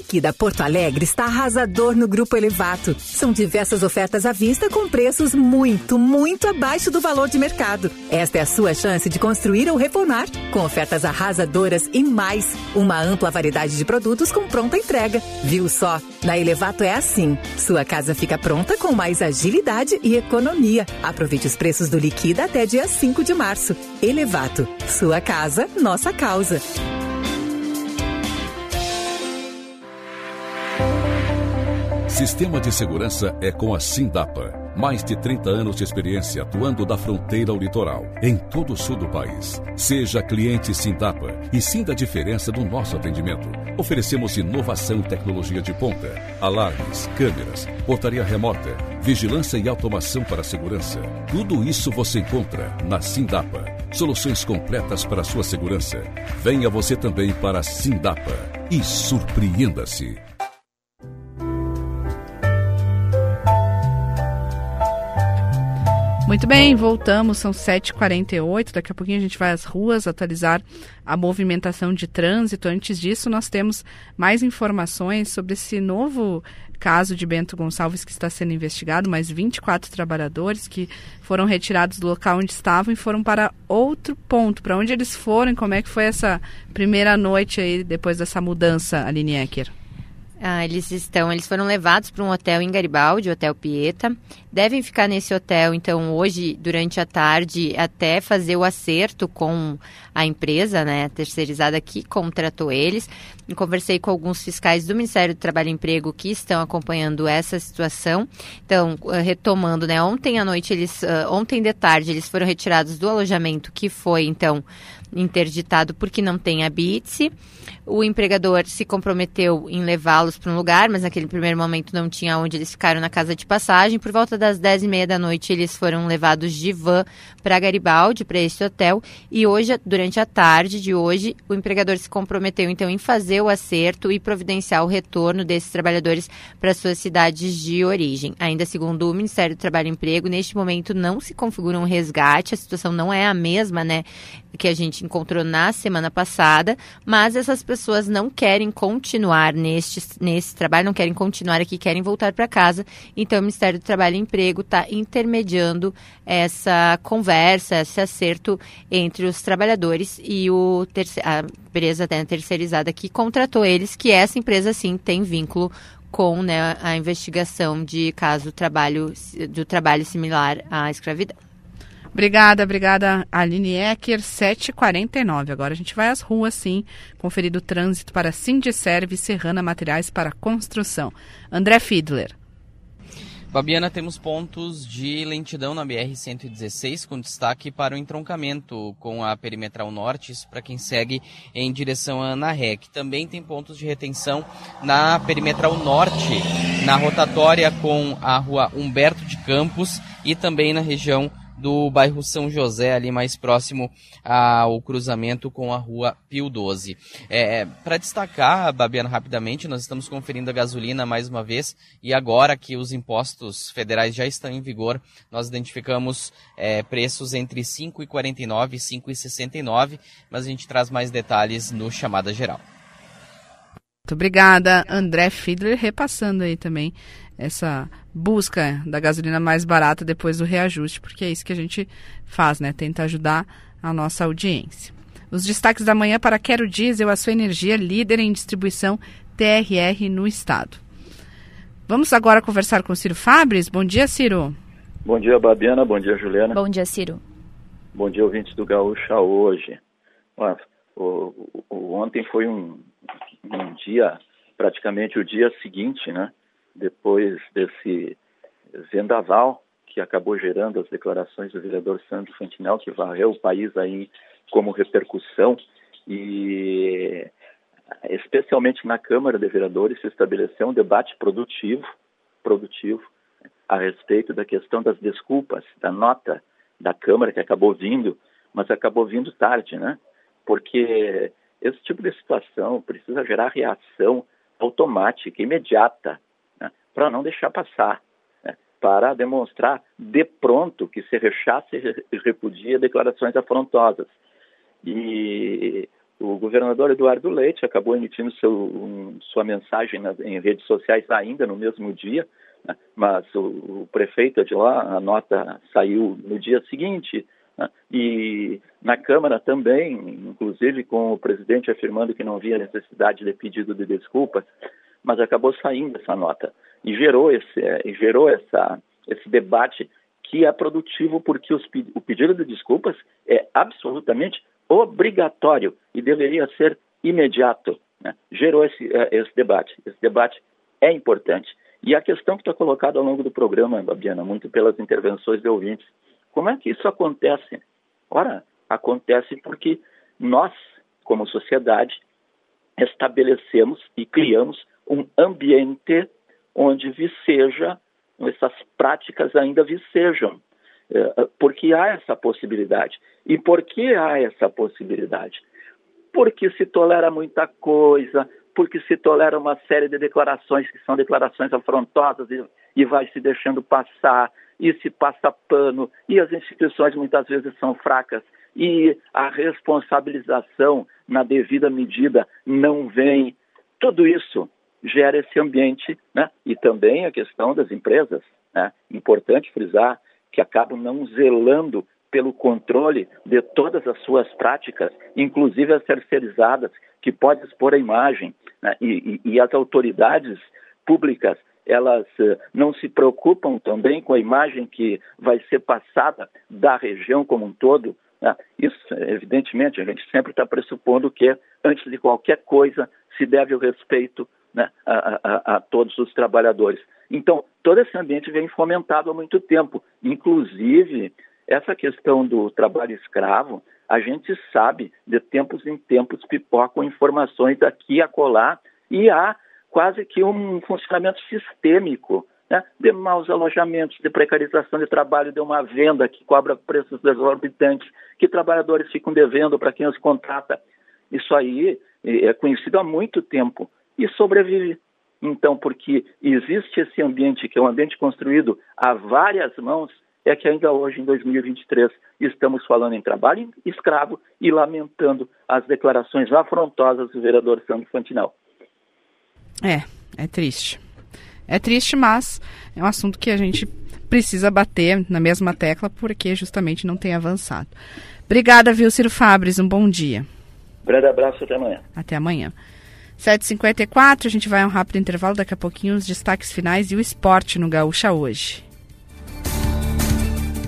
Liquida Porto Alegre está arrasador no Grupo Elevato. São diversas ofertas à vista com preços muito, muito abaixo do valor de mercado. Esta é a sua chance de construir ou reformar, com ofertas arrasadoras e mais. Uma ampla variedade de produtos com pronta entrega. Viu só? Na Elevato é assim. Sua casa fica pronta com mais agilidade e economia. Aproveite os preços do Liquida até dia 5 de março. Elevato. Sua casa, nossa causa. Sistema de segurança é com a Sindapa. Mais de 30 anos de experiência atuando da fronteira ao litoral, em todo o sul do país. Seja cliente Sindapa e sinta a diferença do nosso atendimento. Oferecemos inovação e tecnologia de ponta, alarmes, câmeras, portaria remota, vigilância e automação para a segurança. Tudo isso você encontra na Sindapa. Soluções completas para a sua segurança. Venha você também para a Sindapa e surpreenda-se. Muito bem, voltamos, são 7h48. Daqui a pouquinho a gente vai às ruas atualizar a movimentação de trânsito. Antes disso, nós temos mais informações sobre esse novo caso de Bento Gonçalves que está sendo investigado. Mais 24 trabalhadores que foram retirados do local onde estavam e foram para outro ponto. Para onde eles foram? Como é que foi essa primeira noite aí depois dessa mudança, Aline Ecker? Ah, eles estão, eles foram levados para um hotel em Garibaldi, Hotel Pieta. Devem ficar nesse hotel, então, hoje, durante a tarde, até fazer o acerto com a empresa, né, terceirizada que contratou eles. Eu conversei com alguns fiscais do Ministério do Trabalho e Emprego que estão acompanhando essa situação. Então, eh, retomando, né, ontem à noite, eles, uh, ontem de tarde, eles foram retirados do alojamento que foi, então, interditado porque não tem a BITSE. O empregador se comprometeu em levá-los para um lugar, mas naquele primeiro momento não tinha onde eles ficaram na casa de passagem. Por volta das 10 e meia da noite, eles foram levados de van para Garibaldi, para esse hotel. E hoje, durante a tarde de hoje, o empregador se comprometeu então em fazer o acerto e providenciar o retorno desses trabalhadores para suas cidades de origem. Ainda segundo o Ministério do Trabalho e Emprego, neste momento não se configura um resgate, a situação não é a mesma, né, que a gente encontrou na semana passada, mas essas pessoas não querem continuar neste, nesse trabalho, não querem continuar aqui, querem voltar para casa. Então, o Ministério do Trabalho e Emprego está intermediando essa conversa, esse acerto entre os trabalhadores e o a empresa né, terceirizada que contratou eles, que essa empresa sim tem vínculo com né, a investigação de caso trabalho, do trabalho similar à escravidão. Obrigada, obrigada, Aline Ecker, 7h49. Agora a gente vai às ruas, sim, conferir o trânsito para Sindicerve e Serrana Materiais para Construção. André Fiedler. Fabiana, temos pontos de lentidão na BR-116, com destaque para o entroncamento com a Perimetral Norte, isso para quem segue em direção a Ana Rec. Também tem pontos de retenção na Perimetral Norte, na rotatória com a rua Humberto de Campos e também na região do bairro São José, ali mais próximo ao cruzamento com a rua Pio 12. É, Para destacar, Babiano, rapidamente, nós estamos conferindo a gasolina mais uma vez e agora que os impostos federais já estão em vigor, nós identificamos é, preços entre 5,49 e 5,69, mas a gente traz mais detalhes no Chamada Geral. Muito obrigada, André Fiedler, repassando aí também essa busca da gasolina mais barata depois do reajuste, porque é isso que a gente faz, né? Tenta ajudar a nossa audiência. Os destaques da manhã para Quero Diesel, a sua energia líder em distribuição TRR no estado. Vamos agora conversar com o Ciro Fabres. Bom dia, Ciro. Bom dia, Babiana. Bom dia, Juliana. Bom dia, Ciro. Bom dia, ouvintes do Gaúcha hoje. o, o, ontem foi um, um dia, praticamente o dia seguinte, né? Depois desse vendaval que acabou gerando as declarações do vereador Sandro Fantinel, que varreu o país aí como repercussão e especialmente na Câmara de Vereadores se estabeleceu um debate produtivo, produtivo a respeito da questão das desculpas, da nota da Câmara que acabou vindo, mas acabou vindo tarde, né? Porque esse tipo de situação precisa gerar reação automática, imediata? Para não deixar passar, né? para demonstrar de pronto que se rechaça e repudia declarações afrontosas. E o governador Eduardo Leite acabou emitindo seu, um, sua mensagem na, em redes sociais ainda no mesmo dia, né? mas o, o prefeito de lá, a nota saiu no dia seguinte, né? E na Câmara também, inclusive com o presidente afirmando que não havia necessidade de pedido de desculpas, mas acabou saindo essa nota e gerou esse, e gerou essa, esse debate que é produtivo porque os, o pedido de desculpas é absolutamente obrigatório e deveria ser imediato. Né? Gerou esse, é, esse debate. Esse debate é importante. E a questão que está colocada ao longo do programa, Babiana, muito pelas intervenções de ouvintes, como é que isso acontece? Ora, acontece porque nós, como sociedade, estabelecemos e criamos um ambiente onde viceja, essas práticas ainda vicejam. É, porque há essa possibilidade. E por que há essa possibilidade? Porque se tolera muita coisa, porque se tolera uma série de declarações que são declarações afrontosas e, e vai se deixando passar, e se passa pano, e as instituições muitas vezes são fracas, e a responsabilização na devida medida não vem. Tudo isso gera esse ambiente, né? e também a questão das empresas. Né? Importante frisar que acabam não zelando pelo controle de todas as suas práticas, inclusive as terceirizadas, que pode expor a imagem, né? e, e, e as autoridades públicas elas uh, não se preocupam também com a imagem que vai ser passada da região como um todo. Né? Isso, evidentemente, a gente sempre está pressupondo que, antes de qualquer coisa, se deve o respeito né, a, a, a, todos os trabalhadores. Então, todo esse ambiente vem fomentado há muito tempo. Inclusive, essa questão do trabalho escravo, a gente sabe, de tempos em tempos, pipocam informações aqui e acolá, e há quase que um funcionamento sistêmico né, de maus alojamentos, de precarização de trabalho, de uma venda que cobra preços exorbitantes, que trabalhadores ficam devendo para quem os contrata. Isso aí é conhecido há muito tempo e sobrevive. Então, porque existe esse ambiente, que é um ambiente construído a várias mãos, é que ainda hoje, em 2023, estamos falando em trabalho escravo e lamentando as declarações afrontosas do vereador Sandro Fantinal. É, é triste. É triste, mas é um assunto que a gente precisa bater na mesma tecla porque justamente não tem avançado. Obrigada, viu, Ciro Fabres? Um bom dia. Grande abraço, até amanhã. Até amanhã. 7h54, a gente vai a um rápido intervalo, daqui a pouquinho os destaques finais e o esporte no Gaúcha hoje.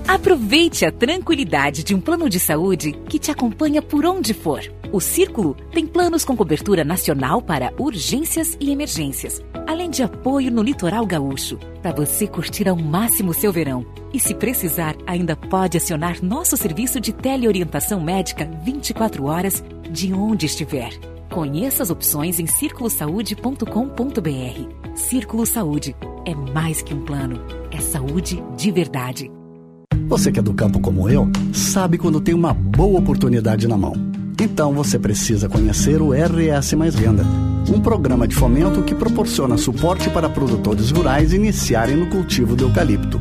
Aproveite a tranquilidade de um plano de saúde que te acompanha por onde for. O Círculo tem planos com cobertura nacional para urgências e emergências, além de apoio no litoral gaúcho, para você curtir ao máximo seu verão. E se precisar, ainda pode acionar nosso serviço de teleorientação médica 24 horas de onde estiver. Conheça as opções em circulosaude.com.br. Círculo Saúde é mais que um plano, é saúde de verdade. Você que é do campo como eu, sabe quando tem uma boa oportunidade na mão. Então você precisa conhecer o RS Mais Venda, um programa de fomento que proporciona suporte para produtores rurais iniciarem no cultivo do eucalipto.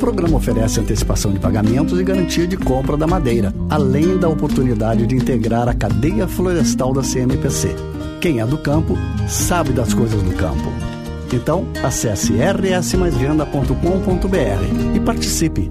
O programa oferece antecipação de pagamentos e garantia de compra da madeira, além da oportunidade de integrar a cadeia florestal da CMPC. Quem é do campo sabe das coisas do campo. Então, acesse rsmaisvenda.com.br e participe.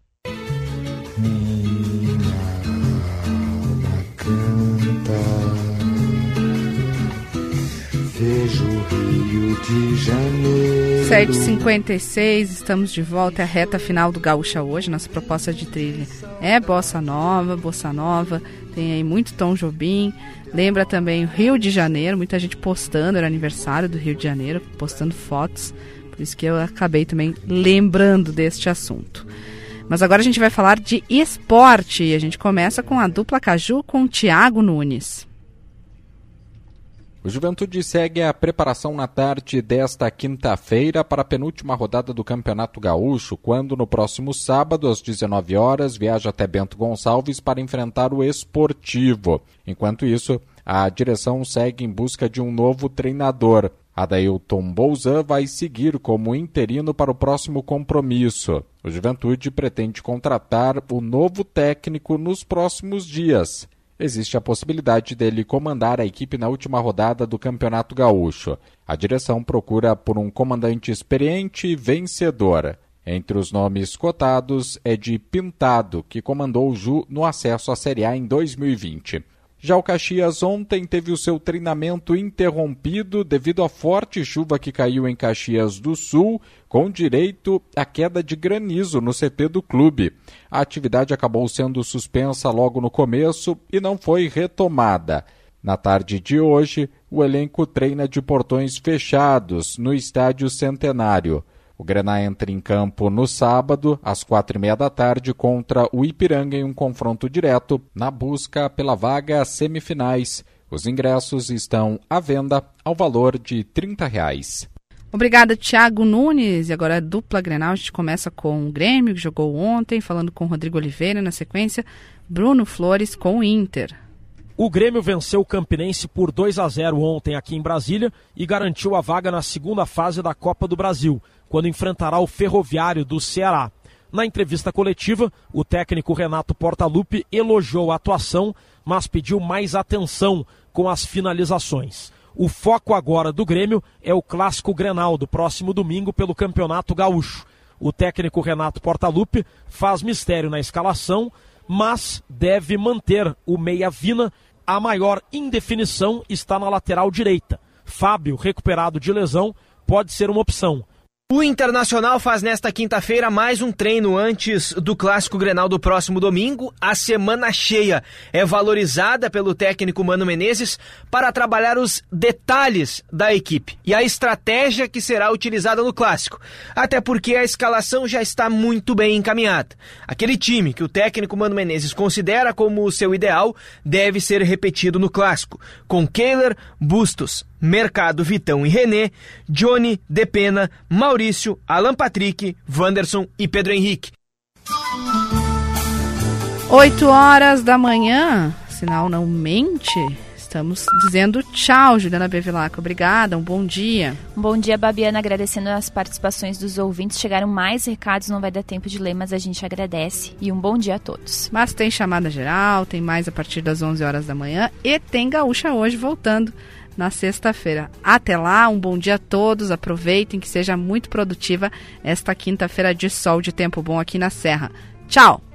Vejo Rio de Janeiro. 7h56, estamos de volta. É a reta final do Gaúcha hoje. Nossa proposta de trilha é Bossa Nova, Bossa Nova. Tem aí muito Tom Jobim. Lembra também o Rio de Janeiro. Muita gente postando, era aniversário do Rio de Janeiro, postando fotos. Por isso que eu acabei também lembrando deste assunto. Mas agora a gente vai falar de esporte. E a gente começa com a dupla Caju com o Thiago Nunes. O Juventude segue a preparação na tarde desta quinta-feira para a penúltima rodada do Campeonato Gaúcho, quando no próximo sábado, às 19 horas, viaja até Bento Gonçalves para enfrentar o Esportivo. Enquanto isso, a direção segue em busca de um novo treinador. Adailton Bouzan vai seguir como interino para o próximo compromisso. O Juventude pretende contratar o novo técnico nos próximos dias existe a possibilidade dele comandar a equipe na última rodada do Campeonato Gaúcho. A direção procura por um comandante experiente e vencedor. Entre os nomes cotados é de Pintado, que comandou o Ju no acesso à Série A em 2020. Já o Caxias ontem teve o seu treinamento interrompido devido à forte chuva que caiu em Caxias do Sul, com direito à queda de granizo no CT do clube. A atividade acabou sendo suspensa logo no começo e não foi retomada. Na tarde de hoje, o elenco treina de portões fechados no Estádio Centenário. O Grená entra em campo no sábado, às quatro e meia da tarde, contra o Ipiranga em um confronto direto na busca pela vaga semifinais. Os ingressos estão à venda ao valor de R$ reais. Obrigada, Thiago Nunes. E agora a dupla Grenal. A gente começa com o Grêmio, que jogou ontem, falando com Rodrigo Oliveira na sequência. Bruno Flores com o Inter. O Grêmio venceu o Campinense por 2 a 0 ontem aqui em Brasília e garantiu a vaga na segunda fase da Copa do Brasil quando enfrentará o Ferroviário do Ceará. Na entrevista coletiva, o técnico Renato Portaluppi elogiou a atuação, mas pediu mais atenção com as finalizações. O foco agora do Grêmio é o clássico Grenal do próximo domingo pelo Campeonato Gaúcho. O técnico Renato Portaluppi faz mistério na escalação, mas deve manter o meia Vina. A maior indefinição está na lateral direita. Fábio, recuperado de lesão, pode ser uma opção. O Internacional faz nesta quinta-feira mais um treino antes do clássico Grenal do próximo domingo. A semana cheia é valorizada pelo técnico Mano Menezes para trabalhar os detalhes da equipe e a estratégia que será utilizada no clássico. Até porque a escalação já está muito bem encaminhada. Aquele time que o técnico Mano Menezes considera como o seu ideal deve ser repetido no clássico, com Kehler, Bustos, Mercado, Vitão e René, Johnny, Depena, Maurício, Alan Patrick, Wanderson e Pedro Henrique. 8 horas da manhã, sinal não mente. Estamos dizendo tchau, Juliana Bevilacqua. Obrigada, um bom dia. Um bom dia, Babiana. Agradecendo as participações dos ouvintes. Chegaram mais recados, não vai dar tempo de ler, mas a gente agradece. E um bom dia a todos. Mas tem chamada geral, tem mais a partir das 11 horas da manhã e tem Gaúcha hoje voltando na sexta-feira. Até lá, um bom dia a todos. Aproveitem que seja muito produtiva esta quinta-feira de sol de tempo bom aqui na Serra. Tchau!